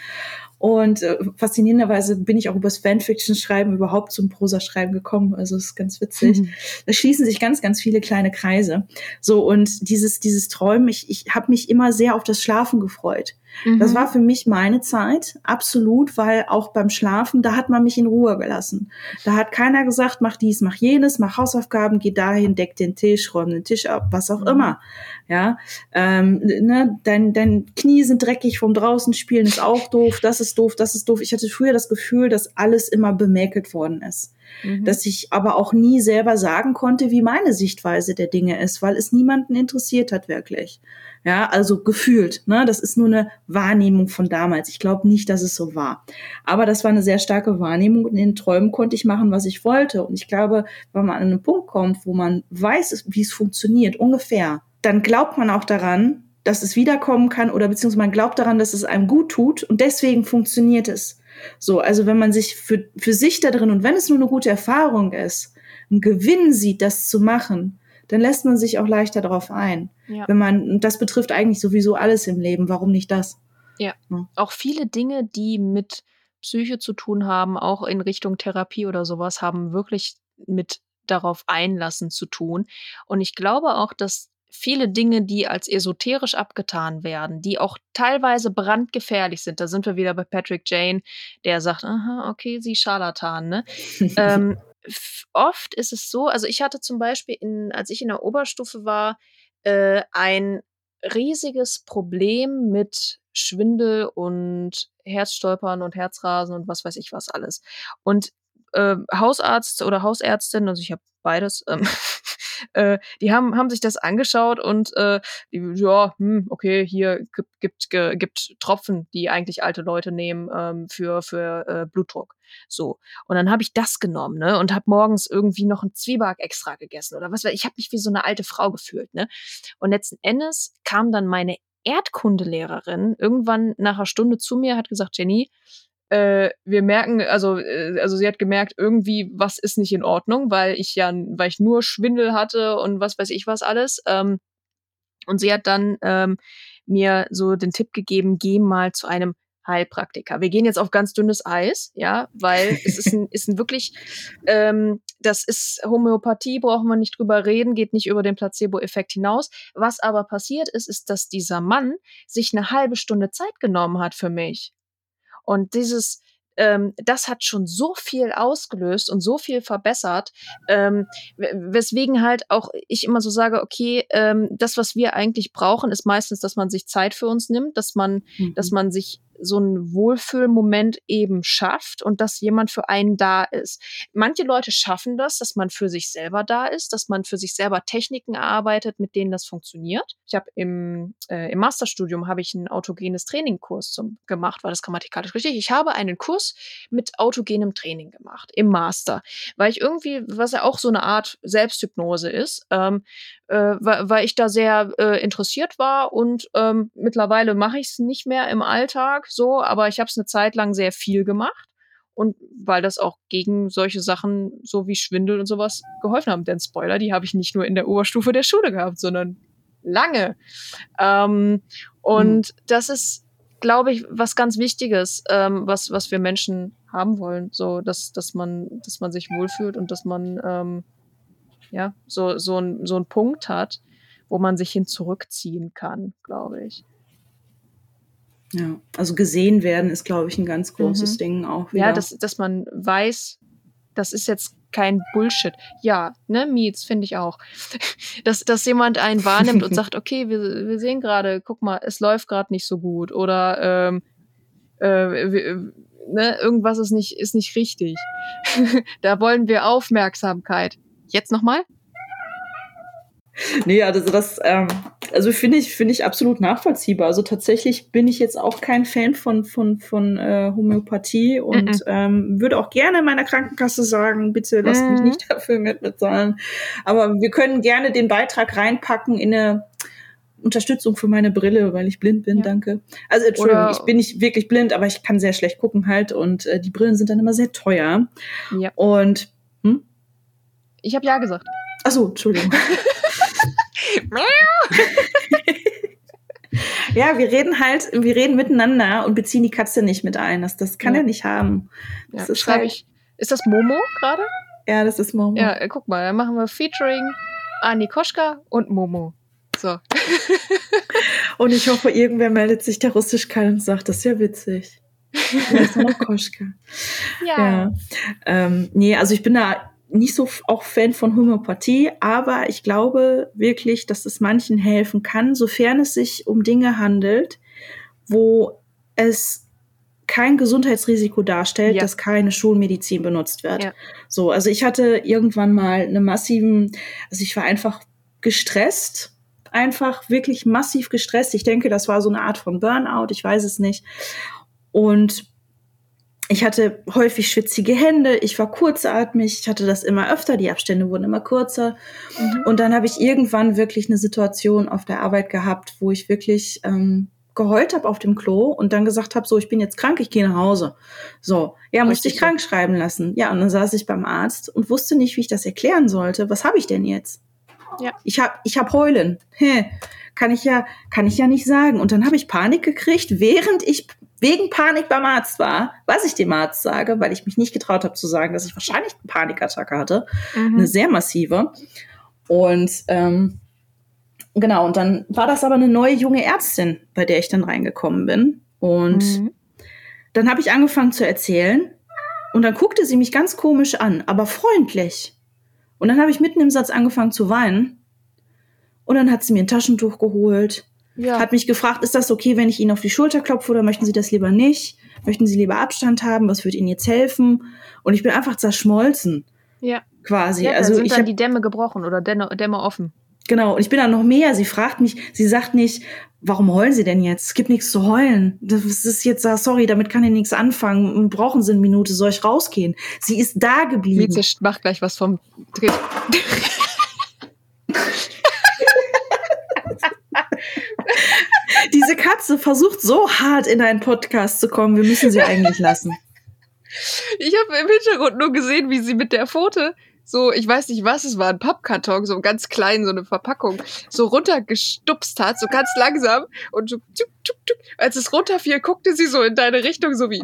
Und äh, faszinierenderweise bin ich auch übers Fanfiction-Schreiben überhaupt zum Prosa-Schreiben gekommen. Also ist ganz witzig. Mhm. Da schließen sich ganz, ganz viele kleine Kreise. So, und dieses, dieses Träumen, ich, ich habe mich immer sehr auf das Schlafen gefreut. Mhm. Das war für mich meine Zeit, absolut, weil auch beim Schlafen, da hat man mich in Ruhe gelassen. Da hat keiner gesagt, mach dies, mach jenes, mach Hausaufgaben, geh dahin, deck den Tisch, räum den Tisch ab, was auch mhm. immer. Ja, ähm, ne, dein, dein Knie sind dreckig vom draußen spielen ist auch doof, das ist doof, das ist doof. Ich hatte früher das Gefühl, dass alles immer bemäkelt worden ist. Mhm. Dass ich aber auch nie selber sagen konnte, wie meine Sichtweise der Dinge ist, weil es niemanden interessiert hat wirklich. Ja, also gefühlt. Ne? Das ist nur eine Wahrnehmung von damals. Ich glaube nicht, dass es so war. Aber das war eine sehr starke Wahrnehmung und in den Träumen konnte ich machen, was ich wollte. Und ich glaube, wenn man an einen Punkt kommt, wo man weiß, wie es funktioniert, ungefähr, dann glaubt man auch daran, dass es wiederkommen kann oder beziehungsweise man glaubt daran, dass es einem gut tut und deswegen funktioniert es. So, also wenn man sich für, für sich da drin und wenn es nur eine gute Erfahrung ist, einen Gewinn sieht, das zu machen, dann lässt man sich auch leichter darauf ein. Ja. Wenn man, das betrifft eigentlich sowieso alles im Leben, warum nicht das? Ja. ja. Auch viele Dinge, die mit Psyche zu tun haben, auch in Richtung Therapie oder sowas, haben wirklich mit darauf einlassen zu tun. Und ich glaube auch, dass viele Dinge, die als esoterisch abgetan werden, die auch teilweise brandgefährlich sind. Da sind wir wieder bei Patrick Jane, der sagt, aha, okay, sie Scharlatan, ne? ähm, oft ist es so, also ich hatte zum Beispiel, in, als ich in der Oberstufe war, äh, ein riesiges Problem mit Schwindel und Herzstolpern und Herzrasen und was weiß ich was alles. Und äh, Hausarzt oder Hausärztin, also ich habe beides, ähm, äh, die haben, haben sich das angeschaut und äh, die, ja, hm, okay, hier gibt, gibt, gibt Tropfen, die eigentlich alte Leute nehmen ähm, für, für äh, Blutdruck. So. Und dann habe ich das genommen, ne? Und habe morgens irgendwie noch einen Zwieback extra gegessen oder was weiß ich. Habe mich wie so eine alte Frau gefühlt, ne? Und letzten Endes kam dann meine Erdkundelehrerin irgendwann nach einer Stunde zu mir, hat gesagt, Jenny, äh, wir merken, also, äh, also sie hat gemerkt, irgendwie was ist nicht in Ordnung, weil ich ja, weil ich nur Schwindel hatte und was weiß ich was alles. Ähm, und sie hat dann ähm, mir so den Tipp gegeben, geh mal zu einem Heilpraktiker. Wir gehen jetzt auf ganz dünnes Eis, ja, weil es ist ein, ist ein wirklich, ähm, das ist Homöopathie, brauchen wir nicht drüber reden, geht nicht über den Placebo-Effekt hinaus. Was aber passiert ist, ist, dass dieser Mann sich eine halbe Stunde Zeit genommen hat für mich. Und dieses, ähm, das hat schon so viel ausgelöst und so viel verbessert, ähm, weswegen halt auch ich immer so sage, okay, ähm, das, was wir eigentlich brauchen, ist meistens, dass man sich Zeit für uns nimmt, dass man, mhm. dass man sich so einen Wohlfühlmoment eben schafft und dass jemand für einen da ist. Manche Leute schaffen das, dass man für sich selber da ist, dass man für sich selber Techniken erarbeitet, mit denen das funktioniert. Ich habe im, äh, im Masterstudium habe ich einen autogenes Trainingkurs gemacht, war das grammatikalisch richtig. Ich habe einen Kurs mit autogenem Training gemacht im Master, weil ich irgendwie, was ja auch so eine Art Selbsthypnose ist, ähm, äh, weil, weil ich da sehr äh, interessiert war und ähm, mittlerweile mache ich es nicht mehr im Alltag so, aber ich habe es eine Zeit lang sehr viel gemacht und weil das auch gegen solche Sachen so wie Schwindel und sowas geholfen haben. Denn Spoiler, die habe ich nicht nur in der Oberstufe der Schule gehabt, sondern lange. Ähm, und mhm. das ist, glaube ich, was ganz Wichtiges, ähm, was, was wir Menschen haben wollen. So, dass, dass man, dass man sich wohlfühlt und dass man ähm, ja, so, so, ein, so ein Punkt hat, wo man sich hin zurückziehen kann, glaube ich. Ja, also gesehen werden ist, glaube ich, ein ganz großes mhm. Ding auch wieder. Ja, dass, dass man weiß, das ist jetzt kein Bullshit. Ja, ne, Meets finde ich auch. Dass, dass jemand einen wahrnimmt und sagt, okay, wir, wir sehen gerade, guck mal, es läuft gerade nicht so gut oder ähm, äh, wir, ne, irgendwas ist nicht, ist nicht richtig. da wollen wir Aufmerksamkeit. Jetzt nochmal? Nee, also das, ähm, also finde ich, finde ich absolut nachvollziehbar. Also tatsächlich bin ich jetzt auch kein Fan von, von, von äh, Homöopathie und mm -mm. Ähm, würde auch gerne meiner Krankenkasse sagen, bitte lasst mm. mich nicht dafür mit bezahlen. Aber wir können gerne den Beitrag reinpacken in eine Unterstützung für meine Brille, weil ich blind bin, ja. danke. Also Entschuldigung, Oder ich bin nicht wirklich blind, aber ich kann sehr schlecht gucken halt und äh, die Brillen sind dann immer sehr teuer. Ja. Und hm? Ich habe ja gesagt. Achso, Entschuldigung. ja, wir reden halt, wir reden miteinander und beziehen die Katze nicht mit ein. Das, das kann ja. er nicht haben. Das ja, ist, halt ich, ist das Momo gerade? Ja, das ist Momo. Ja, guck mal, dann machen wir Featuring Ani Koschka und Momo. So. und ich hoffe, irgendwer meldet sich, der Russisch kann und sagt, das ist ja witzig. Ja, ist. Ja. ja. Ähm, nee, also ich bin da nicht so auch Fan von Homöopathie, aber ich glaube wirklich, dass es manchen helfen kann, sofern es sich um Dinge handelt, wo es kein Gesundheitsrisiko darstellt, Ja. dass keine Schulmedizin benutzt wird. Ja. So, also ich hatte irgendwann mal eine massiven, also ich war einfach gestresst, einfach wirklich massiv gestresst. Ich denke, das war so eine Art von Burnout, ich weiß es nicht. Und ich hatte häufig schwitzige Hände, ich war kurzatmig, ich hatte das immer öfter, die Abstände wurden immer kürzer. Mhm. Und dann habe ich irgendwann wirklich eine Situation auf der Arbeit gehabt, wo ich wirklich ähm, geheult habe auf dem Klo und dann gesagt habe, so, ich bin jetzt krank, ich gehe nach Hause. So, ja, musste Richtig ich krank schreiben lassen. Ja, und dann saß ich beim Arzt und wusste nicht, wie ich das erklären sollte. Was habe ich denn jetzt? Ja. Ich habe ich hab heulen. Hä, kann ich ja kann ich ja nicht sagen. Und dann habe ich Panik gekriegt, während ich wegen Panik beim Arzt war, was ich dem Arzt sage, weil ich mich nicht getraut habe zu sagen, dass ich wahrscheinlich eine Panikattacke hatte eine Mhm. sehr massive. Und ähm, genau, und dann war das aber eine neue junge Ärztin, bei der ich dann reingekommen bin. Und Mhm. dann habe ich angefangen zu erzählen und dann guckte sie mich ganz komisch an, aber freundlich. Und dann habe ich mitten im Satz angefangen zu weinen. Und dann hat sie mir ein Taschentuch geholt, Ja. hat mich gefragt, ist das okay, wenn ich Ihnen auf die Schulter klopfe oder möchten Sie das lieber nicht? Möchten Sie lieber Abstand haben? Was würde Ihnen jetzt helfen? Und ich bin einfach zerschmolzen, ja. quasi. ja, also sind ich dann hab, die Dämme gebrochen oder Dämme, Dämme offen. Genau, und ich bin dann noch mehr. Sie fragt mich, sie sagt nicht, warum heulen Sie denn jetzt? Es gibt nichts zu heulen. Das ist jetzt, sorry, damit kann ich nichts anfangen. Brauchen Sie eine Minute, soll ich rausgehen? Sie ist da geblieben. Mieze macht gleich was vom Tritt. Diese Katze versucht so hart in einen Podcast zu kommen. Wir müssen sie eigentlich lassen. Ich habe im Hintergrund nur gesehen, wie sie mit der Pfote so, ich weiß nicht was, es war ein Pappkarton, so ganz klein, so eine Verpackung, so runtergestupst hat, so ganz langsam und so, tup, tup, tup. als es runterfiel, guckte sie so in deine Richtung, so wie,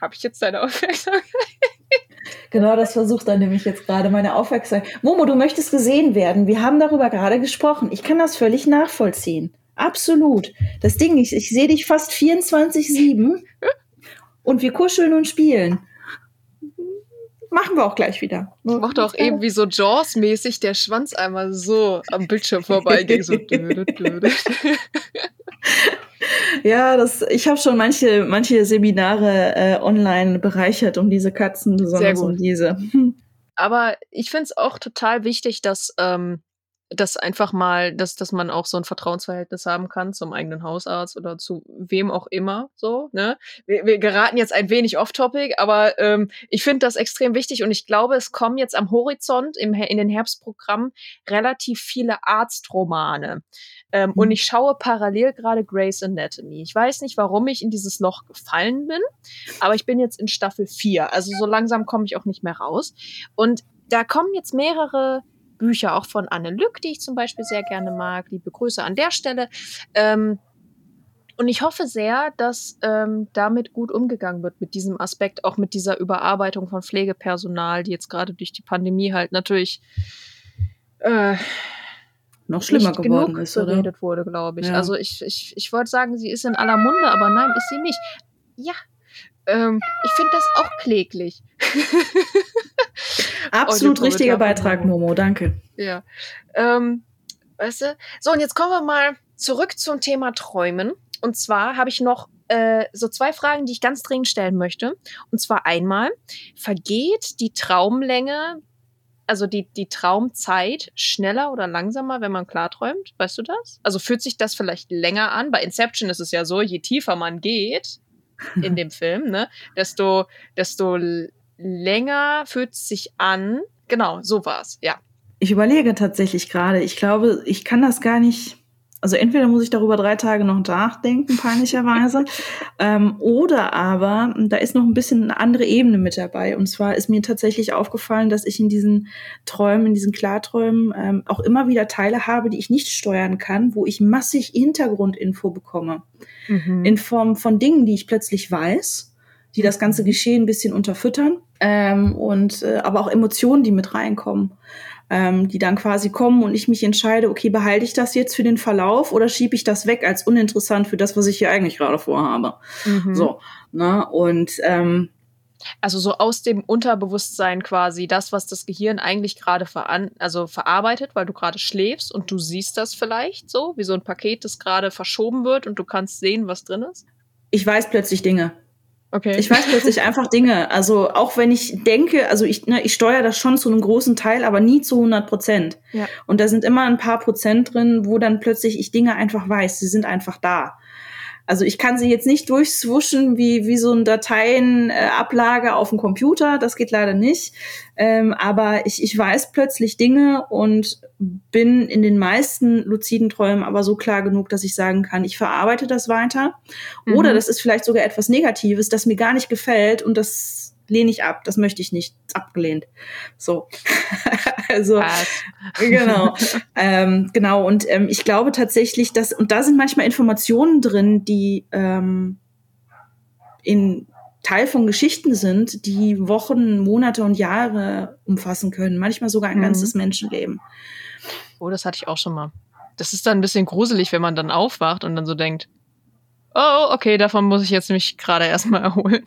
habe ich jetzt deine Aufmerksamkeit? Genau, das versucht er nämlich jetzt gerade meine Aufmerksamkeit. Momo, du möchtest gesehen werden. Wir haben darüber gerade gesprochen. Ich kann das völlig nachvollziehen. Absolut. Das Ding ist, ich sehe dich fast 24-7 und wir kuscheln und spielen. Machen wir auch gleich wieder. Ich mochte auch eben, wie so Jaws-mäßig der Schwanz einmal so am Bildschirm vorbeiging. So. Ja, das, ich habe schon manche, manche Seminare äh, online bereichert um diese Katzen, besonders um diese. Aber ich finde es auch total wichtig, dass, ähm, dass einfach mal, dass, dass man auch so ein Vertrauensverhältnis haben kann zum eigenen Hausarzt oder zu wem auch immer so. Ne? Wir, wir geraten jetzt ein wenig off-topic, aber ähm, ich finde das extrem wichtig und ich glaube, es kommen jetzt am Horizont im, in den Herbstprogrammen relativ viele Arztromane. Ähm, Mhm. Und ich schaue parallel gerade Grey's Anatomy. Ich weiß nicht, warum ich in dieses Loch gefallen bin, aber ich bin jetzt in Staffel 4. Also so langsam komme ich auch nicht mehr raus. Und da kommen jetzt mehrere Bücher, auch von Anne Lück, die ich zum Beispiel sehr gerne mag. Liebe Grüße an der Stelle. Ähm, und ich hoffe sehr, dass ähm, damit gut umgegangen wird, mit diesem Aspekt, auch mit dieser Überarbeitung von Pflegepersonal, die jetzt gerade durch die Pandemie halt natürlich äh, Noch schlimmer geworden ist, oder? beredet wurde, glaube ich. Ja. Also ich, ich, ich wollte sagen, sie ist in aller Munde, aber nein, ist sie nicht. Ja, ähm, ich finde das auch kläglich. Absolut Audiokommentar richtiger Beitrag, Momo. Danke. Ja. Ähm, weißt du? So, und jetzt kommen wir mal zurück zum Thema Träumen. Und zwar habe ich noch äh, so zwei Fragen, die ich ganz dringend stellen möchte. Und zwar einmal, vergeht die Traumlänge, also die, die Traumzeit schneller oder langsamer, wenn man klarträumt? Weißt du das? Also fühlt sich das vielleicht länger an? Bei Inception ist es ja so, je tiefer man geht in dem Film, ne, desto, desto länger fühlt es sich an. Genau, so war's, ja. Ich überlege tatsächlich gerade. Ich glaube, ich kann das gar nicht. Also entweder muss ich darüber drei Tage noch nachdenken, peinlicherweise, ähm, oder aber da ist noch ein bisschen eine andere Ebene mit dabei. Und zwar ist mir tatsächlich aufgefallen, dass ich in diesen Träumen, in diesen Klarträumen ähm, auch immer wieder Teile habe, die ich nicht steuern kann, wo ich massig Hintergrundinfo bekomme Mhm. in Form von Dingen, die ich plötzlich weiß, die das ganze Geschehen ein bisschen unterfüttern, ähm, und äh, aber auch Emotionen, die mit reinkommen, ähm, die dann quasi kommen und ich mich entscheide, okay, behalte ich das jetzt für den Verlauf oder schiebe ich das weg als uninteressant für das, was ich hier eigentlich gerade vorhabe. Mhm. So, ne? Und ähm, Also so aus dem Unterbewusstsein quasi, das, was das Gehirn eigentlich gerade veran also verarbeitet, weil du gerade schläfst und du siehst das vielleicht so, wie so ein Paket, das gerade verschoben wird und du kannst sehen, was drin ist. Ich weiß plötzlich Dinge. Okay. Ich weiß plötzlich einfach Dinge. Also auch wenn ich denke, also ich, ne, ich steuere das schon zu einem großen Teil, aber nie zu 100 Prozent. Ja. Und da sind immer ein paar Prozent drin, wo dann plötzlich ich Dinge einfach weiß. Sie sind einfach da. Also ich kann sie jetzt nicht durchswuschen wie, wie so ein Dateienablage äh, auf dem Computer. Das geht leider nicht. Ähm, aber ich, ich weiß plötzlich Dinge und bin in den meisten luziden Träumen aber so klar genug, dass ich sagen kann, ich verarbeite das weiter. Mhm. Oder das ist vielleicht sogar etwas Negatives, das mir gar nicht gefällt und das lehne ich ab, das möchte ich nicht, abgelehnt. So. also, genau. ähm, genau, und ähm, ich glaube tatsächlich, dass, und da sind manchmal Informationen drin, die ähm, in Teil von Geschichten sind, die Wochen, Monate und Jahre umfassen können, manchmal sogar ein Mhm. ganzes Menschenleben. Oh, das hatte ich auch schon mal. Das ist dann ein bisschen gruselig, wenn man dann aufwacht und dann so denkt, oh, okay, davon muss ich jetzt mich gerade erstmal erholen.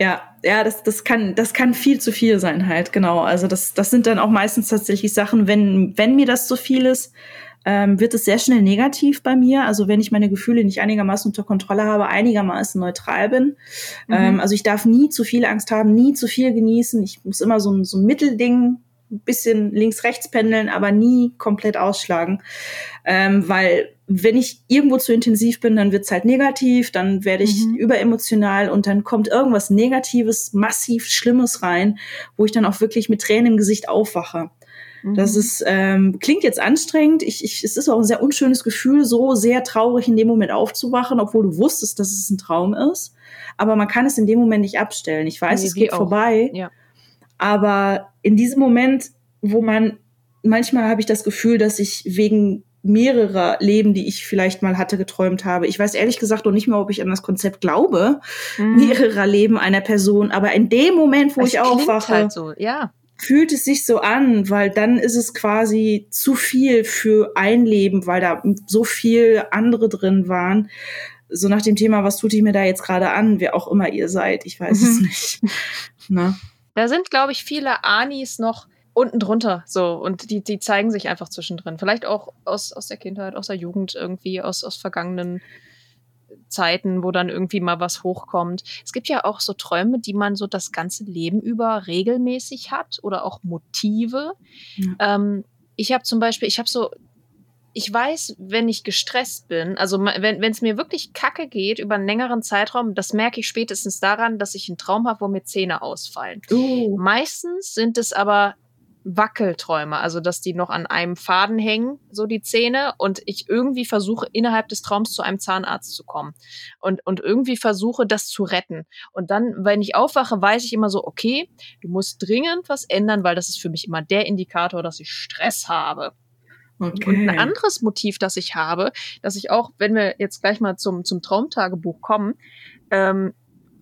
Ja, ja, das, das kann, das kann viel zu viel sein halt, genau. Also das, das sind dann auch meistens tatsächlich Sachen, wenn, wenn mir das zu viel ist, ähm, wird es sehr schnell negativ bei mir. Also wenn ich meine Gefühle nicht einigermaßen unter Kontrolle habe, einigermaßen neutral bin. Mhm. Ähm, also ich darf nie zu viel Angst haben, nie zu viel genießen. Ich muss immer so ein, so ein Mittelding, bisschen links-rechts pendeln, aber nie komplett ausschlagen. Ähm, weil wenn ich irgendwo zu intensiv bin, dann wird's halt negativ, dann werde ich Mhm. überemotional und dann kommt irgendwas Negatives, massiv Schlimmes rein, wo ich dann auch wirklich mit Tränen im Gesicht aufwache. Das Mhm. ist, ähm, klingt jetzt anstrengend. Ich, ich, es ist auch ein sehr unschönes Gefühl, so sehr traurig in dem Moment aufzuwachen, obwohl du wusstest, dass es ein Traum ist. Aber man kann es in dem Moment nicht abstellen. Ich weiß, Nee, es geht auch. vorbei. Ja. Aber in diesem Moment, wo man, manchmal habe ich das Gefühl, dass ich wegen mehrerer Leben, die ich vielleicht mal hatte, geträumt habe. Ich weiß ehrlich gesagt noch nicht mal, ob ich an das Konzept glaube, Mhm. mehrerer Leben einer Person. Aber in dem Moment, wo Es ich aufwache, Halt so, ja. fühlt es sich so an, weil dann ist es quasi zu viel für ein Leben, weil da so viel andere drin waren. So nach dem Thema, was tut ich mir da jetzt gerade an, wer auch immer ihr seid, ich weiß es Mhm. nicht. Ne? Da sind, glaube ich, viele Anis noch unten drunter so und die, die zeigen sich einfach zwischendrin. Vielleicht auch aus, aus der Kindheit, aus der Jugend irgendwie, aus, aus vergangenen Zeiten, wo dann irgendwie mal was hochkommt. Es gibt ja auch so Träume, die man so das ganze Leben über regelmäßig hat oder auch Motive. Ja. Ähm, ich habe zum Beispiel, ich habe so, ich weiß, wenn ich gestresst bin, also wenn es mir wirklich kacke geht über einen längeren Zeitraum, das merke ich spätestens daran, dass ich einen Traum habe, wo mir Zähne ausfallen. Uh, Meistens sind es aber Wackelträume, also dass die noch an einem Faden hängen, so die Zähne, und ich irgendwie versuche, innerhalb des Traums zu einem Zahnarzt zu kommen und, und irgendwie versuche, das zu retten. Und dann, wenn ich aufwache, weiß ich immer so, okay, du musst dringend was ändern, weil das ist für mich immer der Indikator, dass ich Stress habe. Okay. Und ein anderes Motiv, das ich habe, dass ich auch, wenn wir jetzt gleich mal zum, zum Traumtagebuch kommen, ähm,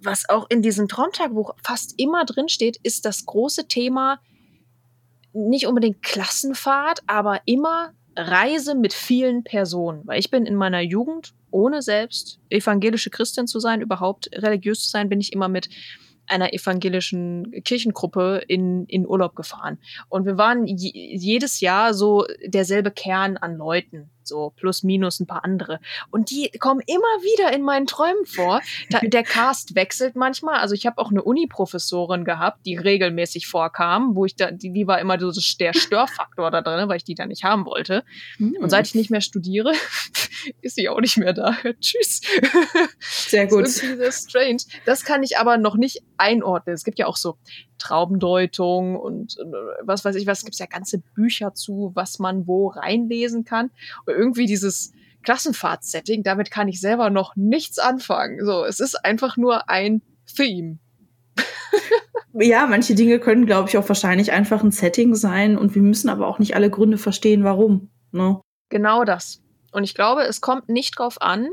was auch in diesem Traumtagebuch fast immer drin steht, ist das große Thema nicht unbedingt Klassenfahrt, aber immer Reise mit vielen Personen. Weil ich bin in meiner Jugend, ohne selbst evangelische Christin zu sein, überhaupt religiös zu sein, bin ich immer mit einer evangelischen Kirchengruppe in, in Urlaub gefahren. Und wir waren je, jedes Jahr so derselbe Kern an Leuten, so plus minus ein paar andere. Und die kommen immer wieder in meinen Träumen vor. Da, der Cast wechselt manchmal. Also ich habe auch eine Uni-Professorin gehabt, die regelmäßig vorkam, wo ich da, die, die war immer so der Störfaktor da drin, weil ich die da nicht haben wollte. Und seit ich nicht mehr studiere, ist sie auch nicht mehr da. Tschüss. Sehr Das gut. ist irgendwie sehr strange. Das kann ich aber noch nicht einordnen. Es gibt ja auch so Traumdeutung und äh, was weiß ich was. Es gibt ja ganze Bücher zu, was man wo reinlesen kann. Und irgendwie dieses Klassenfahrt-Setting, damit kann ich selber noch nichts anfangen. So, es ist einfach nur ein Theme. Ja, manche Dinge können, glaube ich, auch wahrscheinlich einfach ein Setting sein und wir müssen aber auch nicht alle Gründe verstehen, warum. Ne? Genau das. Und ich glaube, es kommt nicht drauf an,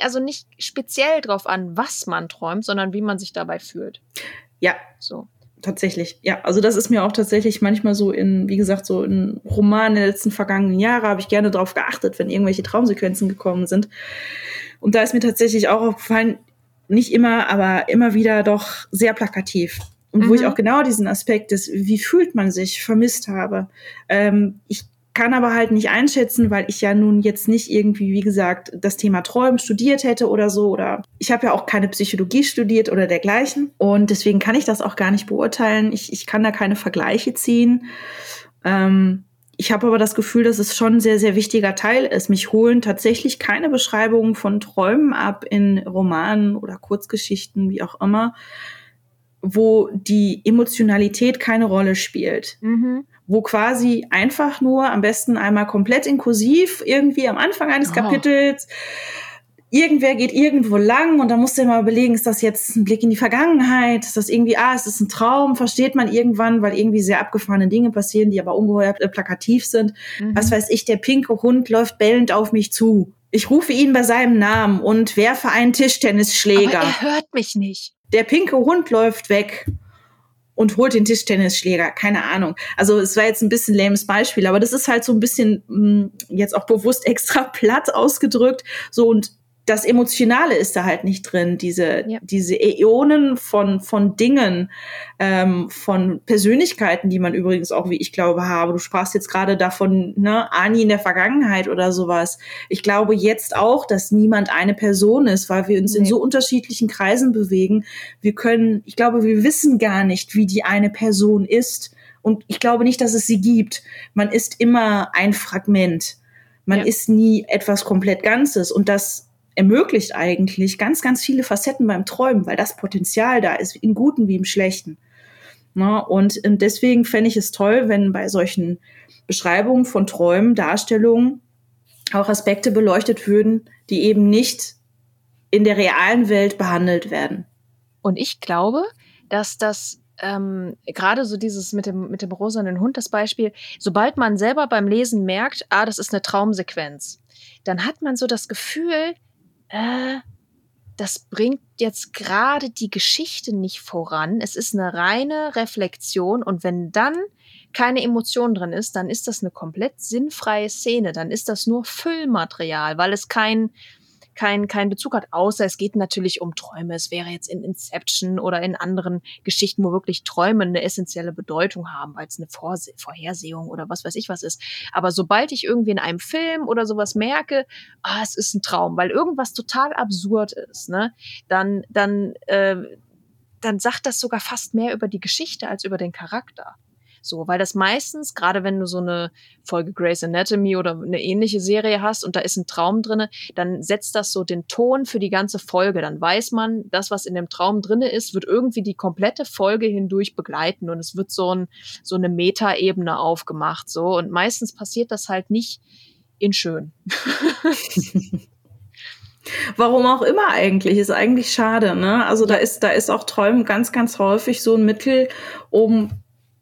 also nicht speziell drauf an, was man träumt, sondern wie man sich dabei fühlt. Ja, So. tatsächlich. Ja, also das ist mir auch tatsächlich manchmal so in, wie gesagt, so in Romanen der letzten vergangenen Jahre habe ich gerne drauf geachtet, wenn irgendwelche Traumsequenzen gekommen sind. Und da ist mir tatsächlich auch aufgefallen, nicht immer, aber immer wieder doch sehr plakativ. Und wo ich Mhm. auch genau diesen Aspekt des, wie fühlt man sich, vermisst habe. Ähm, ich kann aber halt nicht einschätzen, weil ich ja nun jetzt nicht irgendwie, wie gesagt, das Thema Träumen studiert hätte oder so. Oder ich habe ja auch keine Psychologie studiert oder dergleichen. Und deswegen kann ich das auch gar nicht beurteilen. Ich, ich kann da keine Vergleiche ziehen. Ähm, ich habe aber das Gefühl, dass es schon ein sehr, sehr wichtiger Teil ist. Mich holen tatsächlich keine Beschreibungen von Träumen ab in Romanen oder Kurzgeschichten, wie auch immer, wo die Emotionalität keine Rolle spielt. Mhm. Wo quasi einfach nur am besten einmal komplett inklusiv irgendwie am Anfang eines Oh. Kapitels irgendwer geht irgendwo lang und da musst du dir mal überlegen, ist das jetzt ein Blick in die Vergangenheit? Ist das irgendwie, ah, ist das ein Traum? Versteht man irgendwann, weil irgendwie sehr abgefahrene Dinge passieren, die aber ungeheuer äh, plakativ sind. Mhm. Was weiß ich, der pinke Hund läuft bellend auf mich zu. Ich rufe ihn bei seinem Namen und werfe einen Aber Tischtennisschläger. er hört mich nicht. Der pinke Hund läuft weg und holt den Tischtennisschläger. Keine Ahnung. Also es war jetzt ein bisschen lames Beispiel, aber das ist halt so ein bisschen mh, jetzt auch bewusst extra platt ausgedrückt. So und das Emotionale ist da halt nicht drin. Diese, Ja. diese Äonen von, von Dingen, ähm, von Persönlichkeiten, die man übrigens auch, wie ich glaube, habe. Du sprachst jetzt gerade davon, ne, Ani in der Vergangenheit oder sowas. Ich glaube jetzt auch, dass niemand eine Person ist, weil wir uns in Nee. so unterschiedlichen Kreisen bewegen. Wir können, ich glaube, wir wissen gar nicht, wie die eine Person ist. Und ich glaube nicht, dass es sie gibt. Man ist immer ein Fragment. Man Ja. ist nie etwas komplett Ganzes. Und das ermöglicht eigentlich ganz, ganz viele Facetten beim Träumen, weil das Potenzial da ist, im Guten wie im Schlechten. Na, und ähm, deswegen fände ich es toll, wenn bei solchen Beschreibungen von Träumen, Darstellungen auch Aspekte beleuchtet würden, die eben nicht in der realen Welt behandelt werden. Und ich glaube, dass das ähm, gerade so dieses mit dem, mit dem rosanen Hund, das Beispiel, sobald man selber beim Lesen merkt, ah, das ist eine Traumsequenz, dann hat man so das Gefühl, äh, das bringt jetzt gerade die Geschichte nicht voran. Es ist eine reine Reflexion und wenn dann keine Emotion drin ist, dann ist das eine komplett sinnfreie Szene. Dann ist das nur Füllmaterial, weil es kein, kein, kein Bezug hat, außer es geht natürlich um Träume. Es wäre jetzt in Inception oder in anderen Geschichten, wo wirklich Träume eine essentielle Bedeutung haben, weil es eine Vorse Vorhersehung oder was weiß ich was ist. Aber sobald ich irgendwie in einem Film oder sowas merke, ah, es ist ein Traum, weil irgendwas total absurd ist, ne, dann, dann, äh, dann sagt das sogar fast mehr über die Geschichte als über den Charakter. So, weil das meistens, gerade wenn du so eine Folge Grey's Anatomy oder eine ähnliche Serie hast und da ist ein Traum drinne, dann setzt das so den Ton für die ganze Folge. Dann weiß man, das, was in dem Traum drinne ist, wird irgendwie die komplette Folge hindurch begleiten und es wird so, ein, so eine Metaebene aufgemacht. So, und meistens passiert das halt nicht in schön. Warum auch immer eigentlich, ist eigentlich schade, ne? Also da ist, da ist auch Träumen ganz, ganz häufig so ein Mittel, um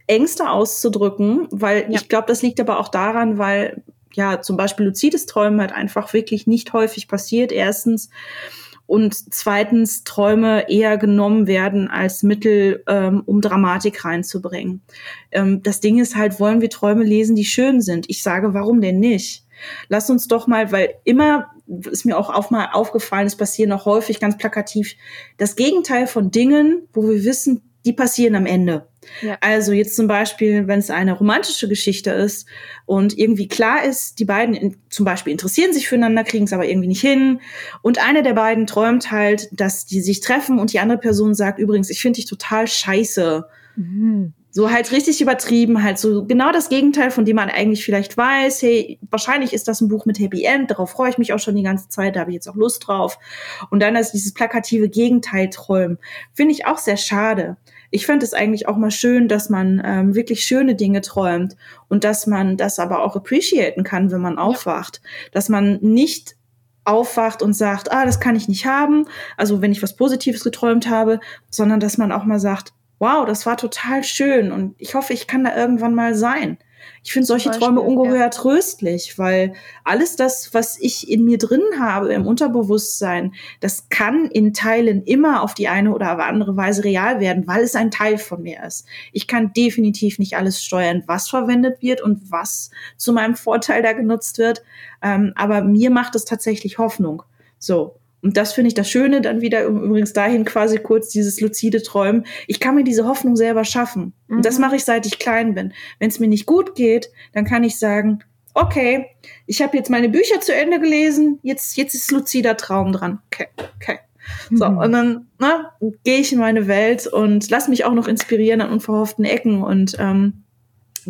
Ängste auszudrücken, weil Ja. ich glaube, das liegt aber auch daran, weil ja zum Beispiel luzides Träumen halt einfach wirklich nicht häufig passiert, erstens. Und zweitens Träume eher genommen werden als Mittel, ähm, um Dramatik reinzubringen. Ähm, das Ding ist halt, wollen wir Träume lesen, die schön sind? Ich sage, warum denn nicht? Lass uns doch mal, weil immer ist mir auch auf mal aufgefallen, es passieren auch häufig ganz plakativ das Gegenteil von Dingen, wo wir wissen, die passieren am Ende. Ja. Also jetzt zum Beispiel, wenn es eine romantische Geschichte ist und irgendwie klar ist, die beiden in, zum Beispiel interessieren sich füreinander, kriegen es aber irgendwie nicht hin und eine der beiden träumt halt, dass die sich treffen und die andere Person sagt übrigens, ich finde dich total scheiße. Mhm. So halt richtig übertrieben, halt so genau das Gegenteil, von dem man eigentlich vielleicht weiß, hey, wahrscheinlich ist das ein Buch mit Happy End, darauf freue ich mich auch schon die ganze Zeit, da habe ich jetzt auch Lust drauf. Und dann ist dieses plakative Gegenteil träumen. Finde ich auch sehr schade. Ich fände es eigentlich auch mal schön, dass man ähm, wirklich schöne Dinge träumt und dass man das aber auch appreciaten kann, wenn man aufwacht. Dass man nicht aufwacht und sagt, ah, das kann ich nicht haben, also wenn ich was Positives geträumt habe, sondern dass man auch mal sagt, wow, das war total schön und ich hoffe, ich kann da irgendwann mal sein. Ich finde solche Zum Träume ungeheuer tröstlich, weil alles das, was ich in mir drin habe, im Unterbewusstsein, das kann in Teilen immer auf die eine oder andere Weise real werden, weil es ein Teil von mir ist. Ich kann definitiv nicht alles steuern, was verwendet wird und was zu meinem Vorteil da genutzt wird. Ähm, aber mir macht es tatsächlich Hoffnung. So. Und das finde ich das Schöne dann wieder übrigens dahin quasi kurz dieses luzide Träumen. Ich kann mir diese Hoffnung selber schaffen. Und das Mhm. mache ich seit ich klein bin. Wenn es mir nicht gut geht, dann kann ich sagen, okay, ich habe jetzt meine Bücher zu Ende gelesen, jetzt, jetzt ist luzider Traum dran. Okay, okay. So, Mhm. und dann ne, gehe ich in meine Welt und lass mich auch noch inspirieren an unverhofften Ecken und ähm,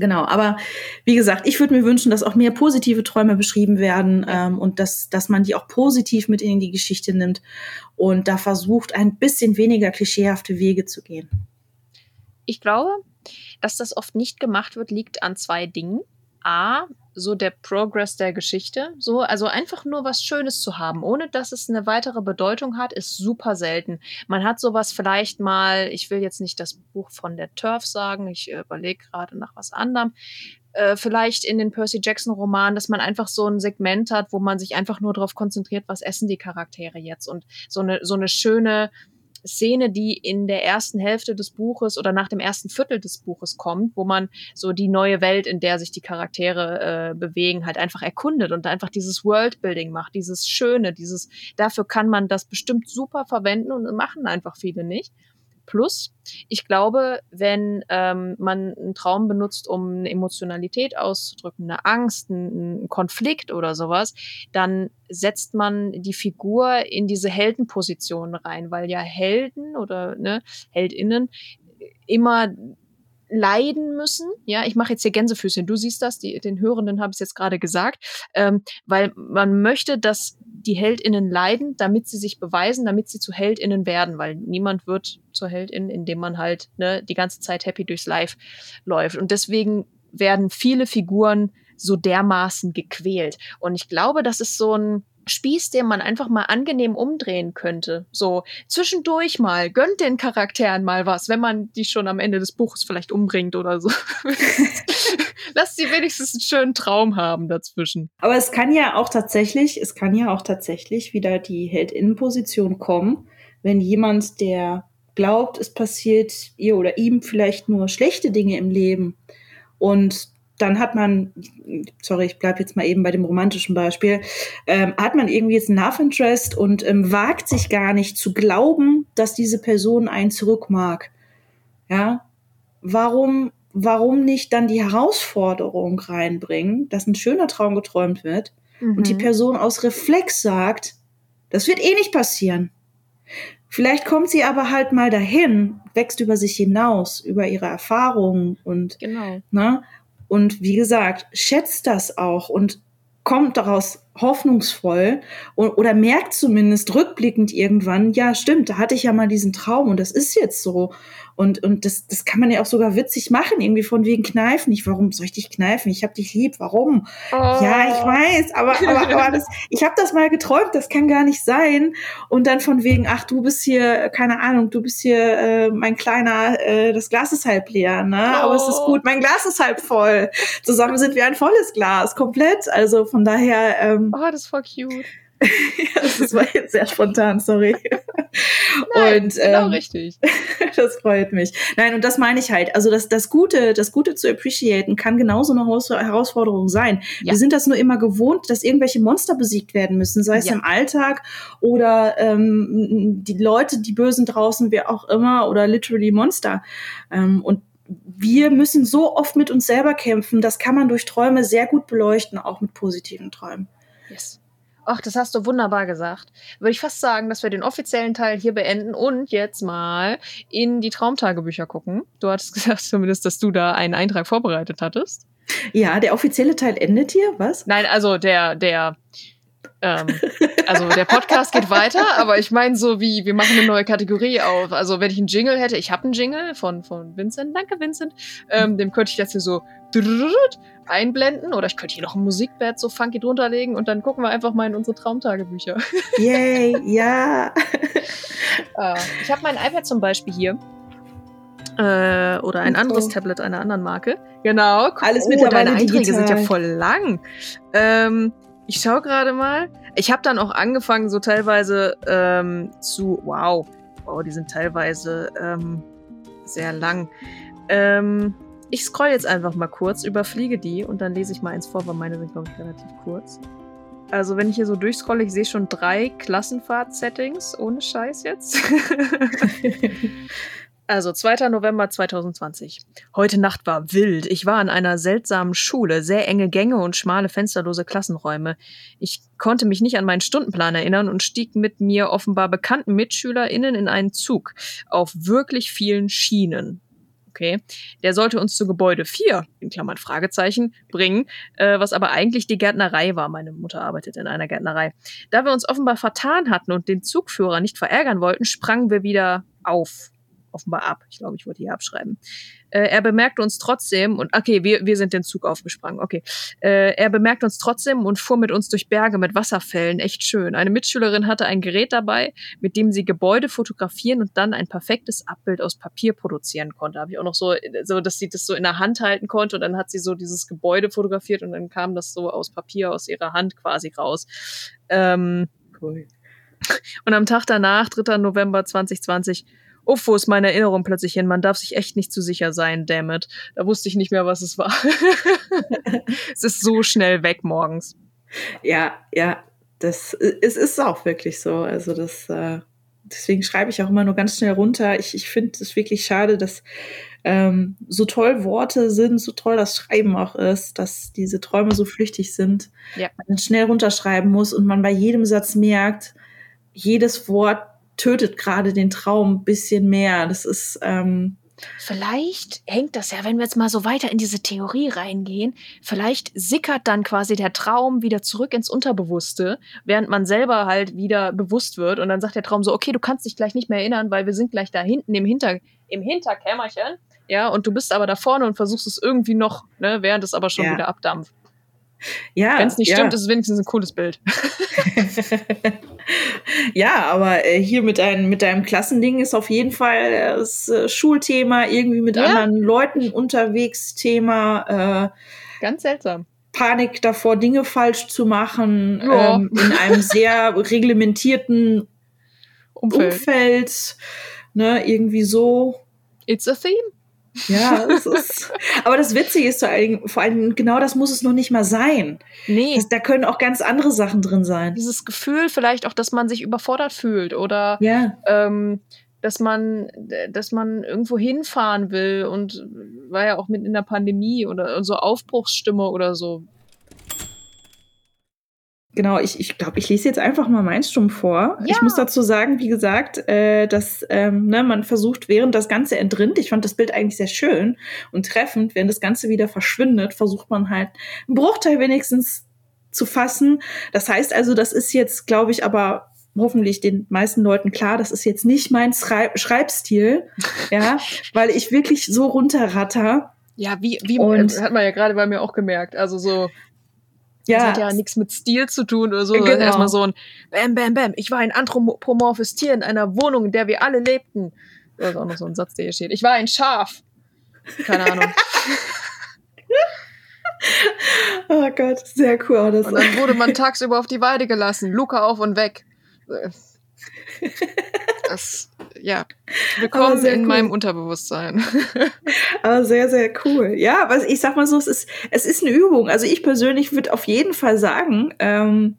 Genau, aber wie gesagt, ich würde mir wünschen, dass auch mehr positive Träume beschrieben werden ähm, und dass, dass man die auch positiv mit in die Geschichte nimmt und da versucht, ein bisschen weniger klischeehafte Wege zu gehen. Ich glaube, dass das oft nicht gemacht wird, liegt an zwei Dingen. A, so der Progress der Geschichte. So, also einfach nur was Schönes zu haben, ohne dass es eine weitere Bedeutung hat, ist super selten. Man hat sowas vielleicht mal, ich will jetzt nicht das Buch von der Turf sagen, ich äh, überlege gerade nach was anderem. Äh, vielleicht in den Percy Jackson Romanen, dass man einfach so ein Segment hat, wo man sich einfach nur darauf konzentriert, was essen die Charaktere jetzt und so eine so eine schöne Szene, die in der ersten Hälfte des Buches oder nach dem ersten Viertel des Buches kommt, wo man so die neue Welt, in der sich die Charaktere äh, bewegen, halt einfach erkundet und einfach dieses Worldbuilding macht, dieses Schöne, dieses, dafür kann man das bestimmt super verwenden und machen einfach viele nicht. Plus, ich glaube, wenn ähm, man einen Traum benutzt, um eine Emotionalität auszudrücken, eine Angst, einen, Konflikt oder sowas, dann setzt man die Figur in diese Heldenposition rein, weil ja Helden oder ne, Heldinnen immer leiden müssen. Ja, ich mache jetzt hier Gänsefüßchen. Du siehst das, die, den Hörenden habe ich jetzt gerade gesagt, ähm, weil man möchte, dass die Heldinnen leiden, damit sie sich beweisen, damit sie zu Heldinnen werden, weil niemand wird zur Heldin, indem man halt ne, die ganze Zeit happy durchs Live läuft. Und deswegen werden viele Figuren so dermaßen gequält. Und ich glaube, das ist so ein Spieß, den man einfach mal angenehm umdrehen könnte. So zwischendurch mal, gönnt den Charakteren mal was, wenn man die schon am Ende des Buches vielleicht umbringt oder so. Lass sie wenigstens einen schönen Traum haben dazwischen. Aber es kann ja auch tatsächlich, es kann ja auch tatsächlich wieder die Heldinnenposition kommen, wenn jemand, der glaubt, es passiert ihr oder ihm vielleicht nur schlechte Dinge im Leben und dann hat man, sorry, ich bleibe jetzt mal eben bei dem romantischen Beispiel, ähm, hat man irgendwie jetzt einen Love Interest und ähm, wagt sich gar nicht zu glauben, dass diese Person einen zurück mag. Ja, warum, warum nicht dann die Herausforderung reinbringen, dass ein schöner Traum geträumt wird und die Mhm. Person aus Reflex sagt, das wird eh nicht passieren. Vielleicht kommt sie aber halt mal dahin, wächst über sich hinaus, über ihre Erfahrungen und Genau. Ne? Und wie gesagt, schätzt das auch und kommt daraus hoffnungsvoll und, oder merkt zumindest rückblickend irgendwann, ja, stimmt, da hatte ich ja mal diesen Traum und das ist jetzt so. Und, und das, das kann man ja auch sogar witzig machen, irgendwie von wegen kneifen. Ich, warum soll ich dich kneifen? Ich hab dich lieb. Warum? Ja, ich weiß, aber, aber, aber das, ich habe das mal geträumt, das kann gar nicht sein. Und dann von wegen, ach, du bist hier, keine Ahnung, du bist hier äh, mein kleiner, äh, das Glas ist halb leer, ne? Aber es ist Oh. gut, mein Glas ist halb voll. Zusammen sind wir ein volles Glas, komplett. Also von daher, ähm, Oh, das ist voll cute. das war jetzt sehr spontan, sorry. Nein, und genau ähm, richtig. das freut mich. Nein, und das meine ich halt. Also das, das Gute, das Gute zu appreciaten kann genauso eine Haus- Herausforderung sein. Ja. Wir sind das nur immer gewohnt, dass irgendwelche Monster besiegt werden müssen, sei es Ja. im Alltag oder ähm, die Leute, die Bösen draußen, wer auch immer, oder literally Monster. Ähm, und wir müssen so oft mit uns selber kämpfen. Das kann man durch Träume sehr gut beleuchten, auch mit positiven Träumen. Yes. Ach, das hast du wunderbar gesagt. Würde ich fast sagen, dass wir den offiziellen Teil hier beenden und jetzt mal in die Traumtagebücher gucken. Du hattest gesagt zumindest, dass du da einen Eintrag vorbereitet hattest. Ja, der offizielle Teil endet hier, was? Nein, also der, der, ähm, also der Podcast geht weiter, aber ich meine so wie, wir machen eine neue Kategorie auf. Also wenn ich einen Jingle hätte, ich habe einen Jingle von, von Vincent, danke Vincent, ähm, dem könnte ich jetzt hier so einblenden oder ich könnte hier noch ein Musikbett so funky drunter legen und dann gucken wir einfach mal in unsere Traumtagebücher. Yay, ja. Äh, ich habe mein iPad zum Beispiel hier. Äh, oder ein anderes Tablet einer anderen Marke. Genau. Alles oh, mittlerweile deine Einträge digital. sind ja voll lang. Ähm, ich schaue gerade mal. Ich habe dann auch angefangen, so teilweise ähm, zu. Wow. Wow, die sind teilweise ähm, sehr lang. Ähm, ich scroll jetzt einfach mal kurz, überfliege die und dann lese ich mal eins vor, weil meine sind, glaube ich, relativ kurz. Also wenn ich hier so durchscrolle, ich sehe schon drei Klassenfahrt-Settings, ohne Scheiß jetzt. Also 2. November 2020. Heute Nacht war wild. Ich war an einer seltsamen Schule, sehr enge Gänge und schmale fensterlose Klassenräume. Ich konnte mich nicht an meinen Stundenplan erinnern und stieg mit mir offenbar bekannten MitschülerInnen in einen Zug auf wirklich vielen Schienen. Okay, der sollte uns zu Gebäude 4, in Klammern Fragezeichen, bringen, äh, was aber eigentlich die Gärtnerei war. Meine Mutter arbeitet in einer Gärtnerei. Da wir uns offenbar vertan hatten und den Zugführer nicht verärgern wollten, sprangen wir wieder auf offenbar ab. Ich glaube, ich wollte hier abschreiben. Äh, er bemerkte uns trotzdem und okay, wir, wir sind den Zug aufgesprungen. Okay. Äh, er bemerkte uns trotzdem und fuhr mit uns durch Berge mit Wasserfällen. Echt schön. Eine Mitschülerin hatte ein Gerät dabei, mit dem sie Gebäude fotografieren und dann ein perfektes Abbild aus Papier produzieren konnte. Habe ich auch noch so, so, dass sie das so in der Hand halten konnte und dann hat sie so dieses Gebäude fotografiert und dann kam das so aus Papier aus ihrer Hand quasi raus. Ähm, Cool. und am Tag danach, 3. November 2020, Uff, wo ist meine Erinnerung plötzlich hin? Man darf sich echt nicht zu sicher sein, damn it. Da wusste ich nicht mehr, was es war. es ist so schnell weg morgens. Ja, ja, das es ist auch wirklich so. Also das, äh, deswegen schreibe ich auch immer nur ganz schnell runter. Ich, ich finde es wirklich schade, dass ähm, so toll Worte sind, so toll das Schreiben auch ist, dass diese Träume so flüchtig sind. Ja. Man schnell runterschreiben muss und man bei jedem Satz merkt, jedes Wort tötet gerade den Traum ein bisschen mehr. Das ist ähm, Vielleicht hängt das ja, wenn wir jetzt mal so weiter in diese Theorie reingehen, vielleicht sickert dann quasi der Traum wieder zurück ins Unterbewusste, während man selber halt wieder bewusst wird und dann sagt der Traum so, okay, du kannst dich gleich nicht mehr erinnern, weil wir sind gleich da hinten im Hinter im Hinterkämmerchen, ja, und du bist aber da vorne und versuchst es irgendwie noch, ne, während es aber schon Ja. wieder abdampft. ja, Wenn es nicht ja. stimmt, ist es wenigstens ein cooles Bild. ja, aber äh, hier mit, dein, mit deinem Klassending ist auf jeden Fall das äh, Schulthema, irgendwie mit Ja. anderen Leuten unterwegs Thema, äh, Ganz seltsam. Panik davor, Dinge falsch zu machen, Ja. ähm, in einem sehr reglementierten Umfeld. Umfeld, ne, irgendwie so. It's a theme. Ja, es ist, aber das Witzige ist vor allem, vor allem, genau das muss es noch nicht mal sein. Nee. Das, da können auch ganz andere Sachen drin sein. Dieses Gefühl vielleicht auch, dass man sich überfordert fühlt oder Ja, ähm, dass man, dass man irgendwo hinfahren will und war ja auch mit in der Pandemie oder so Aufbruchsstimme oder so. Genau. Ich, ich glaube, ich lese jetzt einfach mal meins stumm vor. Ja. Ich muss dazu sagen, wie gesagt, äh, dass ähm, ne, man versucht, während das Ganze entrinnt, ich fand das Bild eigentlich sehr schön und treffend, während das Ganze wieder verschwindet, versucht man halt einen Bruchteil wenigstens zu fassen. Das heißt also, das ist jetzt, glaube ich, aber hoffentlich den meisten Leuten klar, das ist jetzt nicht mein Schrei Schreibstil, ja, weil ich wirklich so runterratter. Ja, wie, wie Und- hat man ja gerade bei mir auch gemerkt. Also so, das Ja, hat ja nichts mit Stil zu tun oder so. Genau. Erstmal so ein Bam, Bam, Bam. Ich war ein anthropomorphes Tier in einer Wohnung, in der wir alle lebten. Das ist auch noch so ein Satz, der hier steht. Ich war ein Schaf. Keine Ahnung. oh Gott, sehr cool. Das Und dann wurde man tagsüber auf die Weide gelassen. Luca auf und weg. Das, ja. Willkommen in cool. meinem Unterbewusstsein. Aber sehr, sehr cool. Ja, aber ich sag mal so, es ist, es ist eine Übung. Also ich persönlich würde auf jeden Fall sagen, ähm,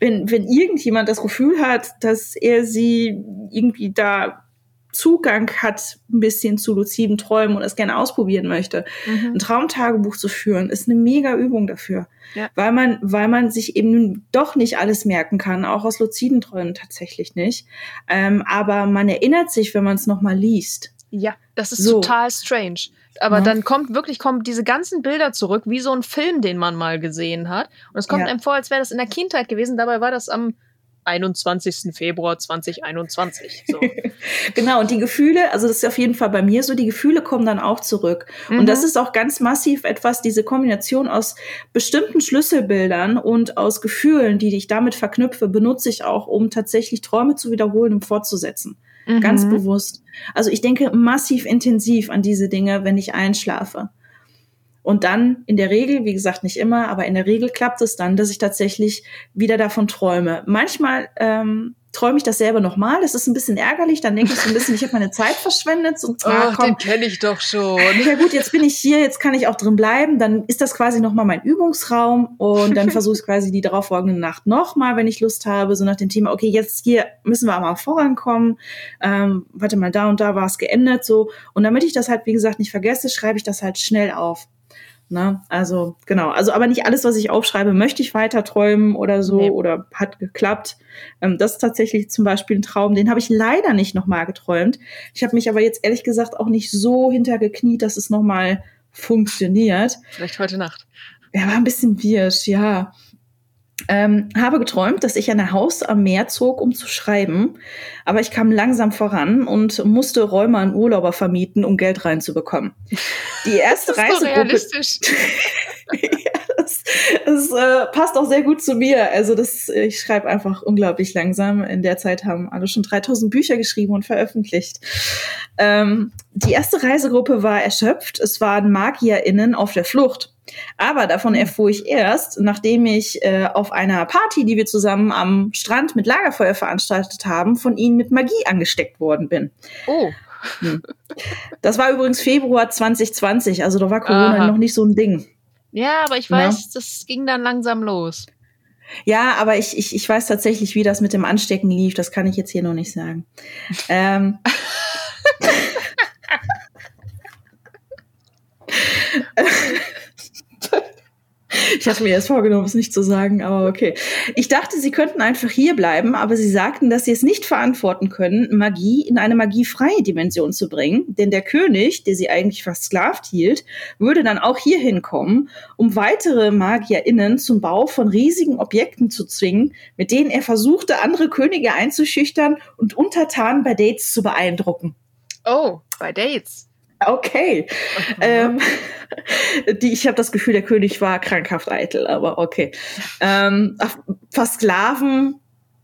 wenn, wenn irgendjemand das Gefühl hat, dass er sie irgendwie da Zugang hat, ein bisschen zu luziden Träumen und es gerne ausprobieren möchte, ein Traumtagebuch zu führen, ist eine mega Übung dafür. Ja. Weil man, weil man sich eben doch nicht alles merken kann, auch aus luziden Träumen tatsächlich nicht. Ähm, aber man erinnert sich, wenn man es nochmal liest. Ja, das ist So. total strange. Aber Ja. dann kommt wirklich kommt diese ganzen Bilder zurück, wie so ein Film, den man mal gesehen hat. Und es kommt Ja. einem vor, als wäre das in der Kindheit gewesen. Dabei war das am 21. Februar 2021. So. Genau, und die Gefühle, also das ist auf jeden Fall bei mir so, die Gefühle kommen dann auch zurück. Mhm. Und das ist auch ganz massiv etwas, diese Kombination aus bestimmten Schlüsselbildern und aus Gefühlen, die ich damit verknüpfe, benutze ich auch, um tatsächlich Träume zu wiederholen und fortzusetzen. Mhm. Ganz bewusst. Also ich denke massiv intensiv an diese Dinge, wenn ich einschlafe. Und dann in der Regel, wie gesagt, nicht immer, aber in der Regel klappt es dann, dass ich tatsächlich wieder davon träume. Manchmal ähm, träume ich das selber nochmal. Das ist ein bisschen ärgerlich. Dann denke ich so ein bisschen, ich habe meine Zeit verschwendet. Und ah, komm, den kenne ich doch schon. Ja gut, jetzt bin ich hier, jetzt kann ich auch drin bleiben. Dann ist das quasi nochmal mein Übungsraum und dann versuche ich quasi die darauffolgende Nacht nochmal, wenn ich Lust habe, so nach dem Thema, okay, jetzt hier müssen wir aber vorankommen. Ähm, warte mal, da und da war es geändert so. Und damit ich das halt, wie gesagt, nicht vergesse, schreibe ich das halt schnell auf. Ne? Also genau, also aber nicht alles, was ich aufschreibe, möchte ich weiter träumen oder so nee. oder hat geklappt. Ähm, das ist tatsächlich zum Beispiel ein Traum, den habe ich leider nicht nochmal geträumt. Ich habe mich aber jetzt ehrlich gesagt auch nicht so hintergekniet, dass es nochmal funktioniert. Vielleicht heute Nacht. Er war ein bisschen wirsch, ja. Ähm, habe geträumt, dass ich ein Haus am Meer zog, um zu schreiben. Aber ich kam langsam voran und musste Räume an Urlauber vermieten, um Geld reinzubekommen. Die erste das ist Reisegruppe. realistisch. ja, das, das äh, passt auch sehr gut zu mir. Also das, ich schreibe einfach unglaublich langsam. In der Zeit haben alle schon 3000 Bücher geschrieben und veröffentlicht. Ähm, die erste Reisegruppe war erschöpft. Es waren MagierInnen auf der Flucht. Aber davon erfuhr ich erst, nachdem ich äh, auf einer Party, die wir zusammen am Strand mit Lagerfeuer veranstaltet haben, von ihnen mit Magie angesteckt worden bin. Oh. Hm. Das war übrigens Februar 2020, also da war Corona Aha. noch nicht so ein Ding. Ja, aber ich weiß, ja. das ging dann langsam los. Ja, aber ich, ich, ich weiß tatsächlich, wie das mit dem Anstecken lief. Das kann ich jetzt hier noch nicht sagen. ähm. Ich hatte mir erst vorgenommen, es nicht zu sagen, aber okay. Ich dachte, sie könnten einfach hier bleiben, aber sie sagten, dass sie es nicht verantworten können, Magie in eine magiefreie Dimension zu bringen. Denn der König, der sie eigentlich versklavt hielt, würde dann auch hier hinkommen, um weitere MagierInnen zum Bau von riesigen Objekten zu zwingen, mit denen er versuchte, andere Könige einzuschüchtern und Untertanen bei Dates zu beeindrucken. Oh, bei Dates. Okay. Ähm, die, ich habe das Gefühl, der König war krankhaft eitel, aber okay. Ähm, Versklaven,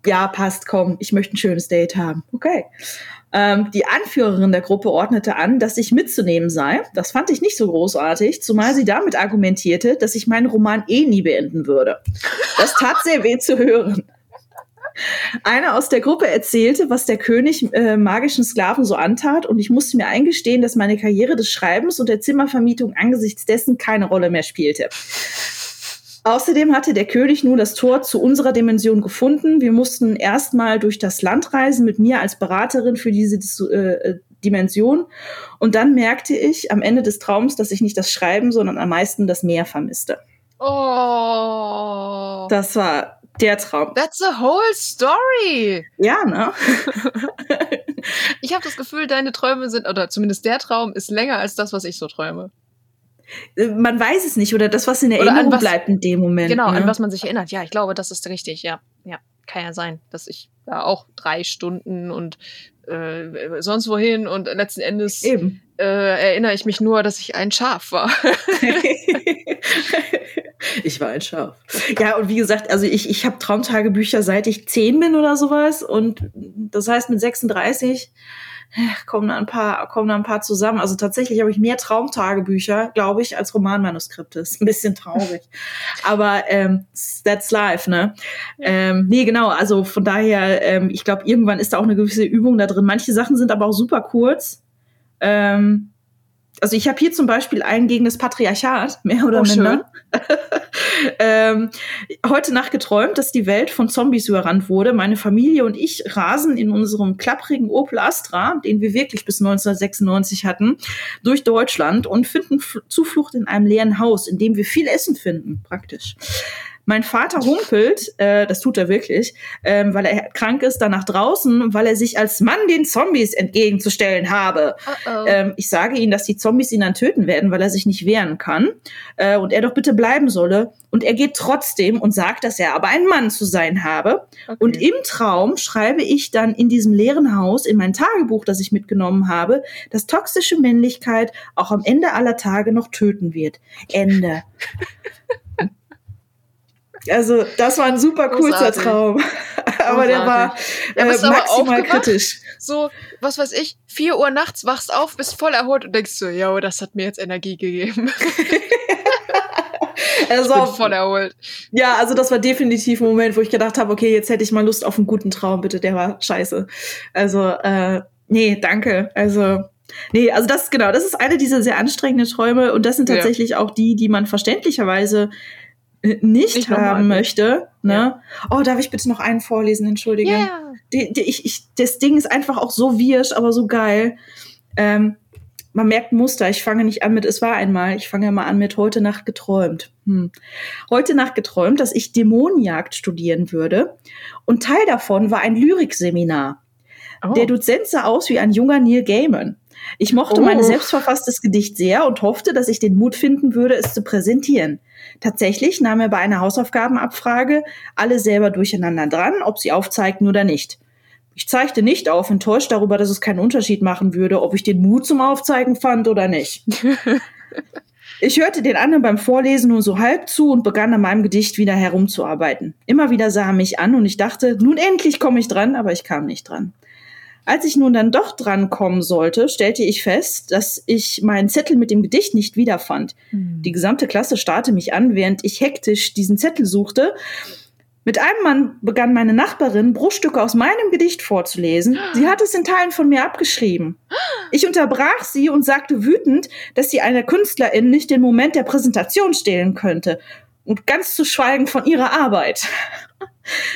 ja, passt, komm, ich möchte ein schönes Date haben. Okay. Ähm, die Anführerin der Gruppe ordnete an, dass ich mitzunehmen sei. Das fand ich nicht so großartig, zumal sie damit argumentierte, dass ich meinen Roman eh nie beenden würde. Das tat sehr weh zu hören. Einer aus der Gruppe erzählte, was der König äh, magischen Sklaven so antat, und ich musste mir eingestehen, dass meine Karriere des Schreibens und der Zimmervermietung angesichts dessen keine Rolle mehr spielte. Außerdem hatte der König nun das Tor zu unserer Dimension gefunden. Wir mussten erstmal durch das Land reisen mit mir als Beraterin für diese äh, Dimension. Und dann merkte ich am Ende des Traums, dass ich nicht das Schreiben, sondern am meisten das Meer vermisste. Oh. Das war der Traum. That's the whole story. Ja, ne? ich habe das Gefühl, deine Träume sind, oder zumindest der Traum ist länger als das, was ich so träume. Äh, man weiß es nicht, oder das, was in Erinnerung was, bleibt in dem Moment. Genau, ne? an was man sich erinnert. Ja, ich glaube, das ist richtig, ja. Ja, kann ja sein, dass ich da auch drei Stunden und äh, sonst wohin und letzten Endes. Äh, erinnere ich mich nur, dass ich ein Schaf war. ich war ein Schaf. Ja, und wie gesagt, also ich, ich habe Traumtagebücher seit ich zehn bin oder sowas. Und das heißt, mit 36 kommen da ein paar, kommen da ein paar zusammen. Also tatsächlich habe ich mehr Traumtagebücher, glaube ich, als Romanmanuskripte. Ist ein bisschen traurig. Aber ähm, that's life, ne? Ja. Ähm, nee, genau. Also von daher, ähm, ich glaube, irgendwann ist da auch eine gewisse Übung da drin. Manche Sachen sind aber auch super kurz. Ähm, also ich habe hier zum Beispiel einen gegen das Patriarchat, mehr oder oh, minder. ähm, heute Nacht geträumt, dass die Welt von Zombies überrannt wurde. Meine Familie und ich rasen in unserem klapprigen Opel Astra, den wir wirklich bis 1996 hatten, durch Deutschland und finden Zuflucht in einem leeren Haus, in dem wir viel Essen finden, praktisch. Mein Vater humpelt, äh, das tut er wirklich, ähm, weil er krank ist, dann nach draußen, weil er sich als Mann den Zombies entgegenzustellen habe. Uh -oh. Ähm, ich sage ihm, dass die Zombies ihn dann töten werden, weil er sich nicht wehren kann äh, und er doch bitte bleiben solle. Und er geht trotzdem und sagt, dass er aber ein Mann zu sein habe. Okay. Und im Traum schreibe ich dann in diesem leeren Haus, in mein Tagebuch, das ich mitgenommen habe, dass toxische Männlichkeit auch am Ende aller Tage noch töten wird. Ende. Also das war ein super kurzer Traum. aber der war äh, maximal kritisch. So, was weiß ich, vier Uhr nachts wachst auf, bist voll erholt und denkst so, ja, das hat mir jetzt Energie gegeben. Also, Ich bin voll erholt. ja, also das war definitiv ein Moment, wo ich gedacht habe, okay, jetzt hätte ich mal Lust auf einen guten Traum, bitte, der war scheiße. Also, äh, nee, danke. Also, nee, also das, genau, das ist eine dieser sehr anstrengenden Träume und das sind Ja. tatsächlich auch die, die man verständlicherweise nicht, Nicht nochmal haben möchte. Ne? Oh, darf ich bitte noch einen vorlesen? Entschuldige. Ja. Die, die, ich, ich, das Ding ist einfach auch so wirsch, aber so geil. Ähm, man merkt Muster. Ich fange nicht an mit, es war einmal. Ich fange mal an mit heute Nacht geträumt. Hm. Heute Nacht geträumt, dass ich Dämonenjagd studieren würde. Und Teil davon war ein Lyrikseminar. Oh. Der Dozent sah aus wie ein junger Neil Gaiman. Ich mochte Oh. mein selbstverfasstes Gedicht sehr und hoffte, dass ich den Mut finden würde, es zu präsentieren. Tatsächlich nahm er bei einer Hausaufgabenabfrage alle selber durcheinander dran, ob sie aufzeigten oder nicht. Ich zeigte nicht auf, enttäuscht darüber, dass es keinen Unterschied machen würde, ob ich den Mut zum Aufzeigen fand oder nicht. Ich hörte den anderen beim Vorlesen nur so halb zu und begann an meinem Gedicht wieder herumzuarbeiten. Immer wieder sah er mich an und ich dachte, nun endlich komme ich dran, aber ich kam nicht dran. Als ich nun dann doch dran kommen sollte, stellte ich fest, dass ich meinen Zettel mit dem Gedicht nicht wiederfand. Die gesamte Klasse starrte mich an, während ich hektisch diesen Zettel suchte. Mit einem Mann begann meine Nachbarin, Bruchstücke aus meinem Gedicht vorzulesen. Sie hat es in Teilen von mir abgeschrieben. Ich unterbrach sie und sagte wütend, dass sie einer Künstlerin nicht den Moment der Präsentation stehlen könnte. Und ganz zu schweigen von ihrer Arbeit.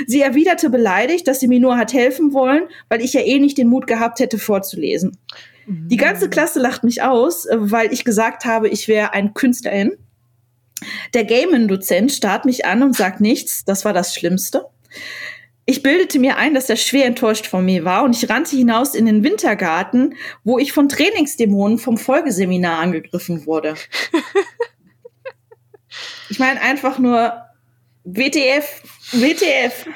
Sie erwiderte beleidigt, dass sie mir nur hat helfen wollen, weil ich ja eh nicht den Mut gehabt hätte vorzulesen. Die ganze Klasse lacht mich aus, weil ich gesagt habe, ich wäre ein Künstlerin. Der Gaiman-Dozent starrt mich an und sagt nichts. Das war das Schlimmste. Ich bildete mir ein, dass er schwer enttäuscht von mir war und ich rannte hinaus in den Wintergarten, wo ich von Trainingsdämonen vom Folgeseminar angegriffen wurde. Ich meine einfach nur WTF, WTF.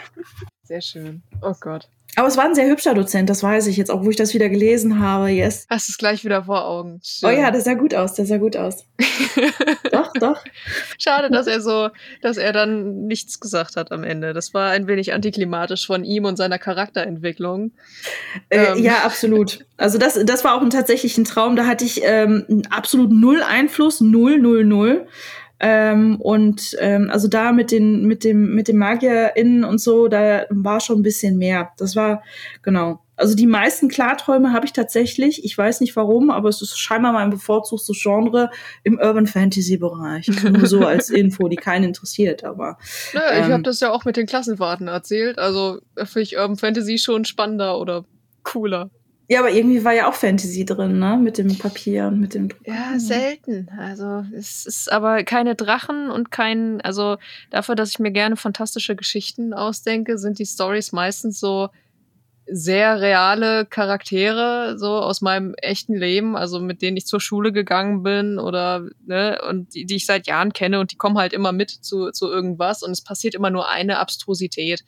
Sehr schön. Oh Gott. Aber es war ein sehr hübscher Dozent, das weiß ich jetzt, auch wo ich das wieder gelesen habe. Yes. Hast es gleich wieder vor Augen. Oh Schön. ja, der sah gut aus, der sah gut aus. doch, doch. Schade, dass er so, dass er dann nichts gesagt hat am Ende. Das war ein wenig antiklimatisch von ihm und seiner Charakterentwicklung. Äh, Ähm. Ja, absolut. Also das, das war auch ein tatsächlich ein Traum. Da hatte ich ähm, absolut null Einfluss, null, null, null. Ähm, und ähm, also da mit den mit dem mit dem MagierInnen und so, da war schon ein bisschen mehr. Das war genau. Also die meisten Klarträume habe ich tatsächlich. Ich weiß nicht warum, aber es ist scheinbar mein bevorzugtes Genre im Urban Fantasy Bereich. Nur so als Info, die keinen interessiert. Aber Naja, ich Ähm. habe das ja auch mit den Klassenfahrten erzählt. Also finde ich Urban Fantasy schon spannender oder cooler. Ja, aber irgendwie war ja auch Fantasy drin, ne? Mit dem Papier und mit dem Druck. Ja, selten. Also es ist aber keine Drachen und kein, also dafür, dass ich mir gerne fantastische Geschichten ausdenke, sind die Stories meistens so sehr reale Charaktere, so aus meinem echten Leben, also mit denen ich zur Schule gegangen bin oder, ne, und die, die ich seit Jahren kenne und die kommen halt immer mit zu, zu irgendwas und es passiert immer nur eine Abstrusität.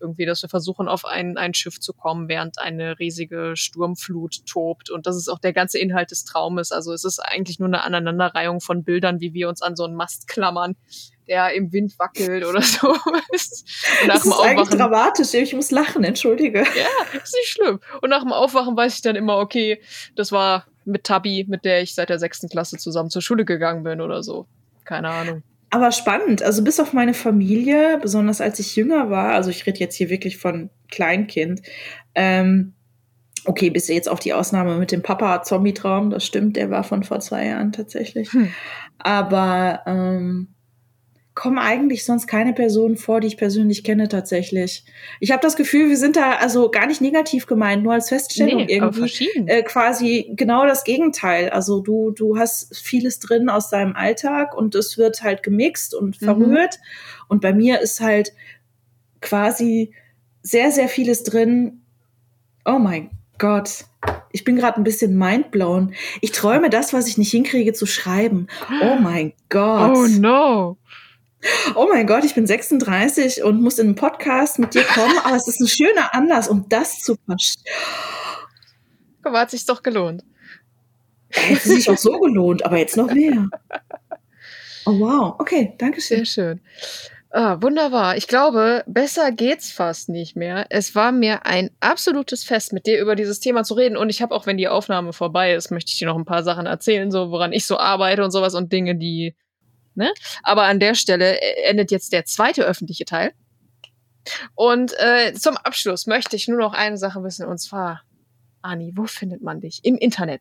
Irgendwie, dass wir versuchen, auf ein, ein Schiff zu kommen, während eine riesige Sturmflut tobt. Und das ist auch der ganze Inhalt des Traumes. Also es ist eigentlich nur eine Aneinanderreihung von Bildern, wie wir uns an so einen Mast klammern, der im Wind wackelt oder so. Und nach Das dem ist eigentlich Aufwachen dramatisch. Ich muss lachen, entschuldige. ja, ist nicht schlimm. Und nach dem Aufwachen weiß ich dann immer, okay, das war mit Tabi, mit der ich seit der sechsten Klasse zusammen zur Schule gegangen bin oder so. Keine Ahnung. Aber spannend. Also bis auf meine Familie, besonders als ich jünger war, also ich rede jetzt hier wirklich von Kleinkind. Ähm, okay, bis jetzt auf die Ausnahme mit dem Papa-Zombie-Traum, das stimmt, der war von vor zwei Jahren tatsächlich. Hm. Aber ähm, kommen eigentlich sonst keine Personen vor, die ich persönlich kenne tatsächlich. Ich habe das Gefühl, wir sind da also gar nicht negativ gemeint, nur als Feststellung aber irgendwie äh, quasi genau das Gegenteil. Also du, du hast vieles drin aus deinem Alltag und es wird halt gemixt und Mhm. verrührt. Und bei mir ist halt quasi sehr, sehr vieles drin. Oh mein Gott. Ich bin gerade ein bisschen mindblown. Ich träume das, was ich nicht hinkriege zu schreiben. Oh mein Gott. oh no. Oh mein Gott, ich bin 36 und muss in einen Podcast mit dir kommen, aber es ist ein schöner Anlass, um das zu verstehen. Guck mal, hat sich doch gelohnt. Hätte sich auch so gelohnt, aber jetzt noch mehr. Oh wow, okay, danke Sehr schön. schön. Ah, wunderbar. Ich glaube, besser geht's fast nicht mehr. Es war mir ein absolutes Fest, mit dir über dieses Thema zu reden. Und ich habe auch, wenn die Aufnahme vorbei ist, möchte ich dir noch ein paar Sachen erzählen, so woran ich so arbeite und sowas und Dinge, die Ne? Aber an der Stelle äh, endet jetzt der zweite öffentliche Teil. Und äh, zum Abschluss möchte ich nur noch eine Sache wissen, und zwar, Ani, wo findet man dich? Im Internet.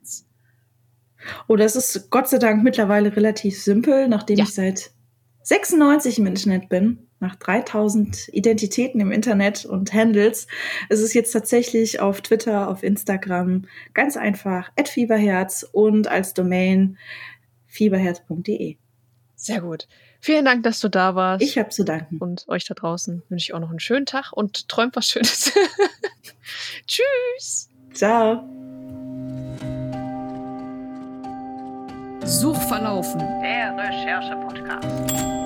Oh, das ist Gott sei Dank mittlerweile relativ simpel, nachdem Ja. ich seit 96 im Internet bin, nach 3000 Identitäten im Internet und Handles. Es ist jetzt tatsächlich auf Twitter, auf Instagram ganz einfach @fieberherz und als Domain fieberherz.de. Sehr gut. Vielen Dank, dass du da warst. Ich habe zu danken. und euch da draußen wünsche ich auch noch einen schönen Tag und träumt was Schönes. Tschüss. Ciao. Suchverlaufen. Der Recherche-Podcast.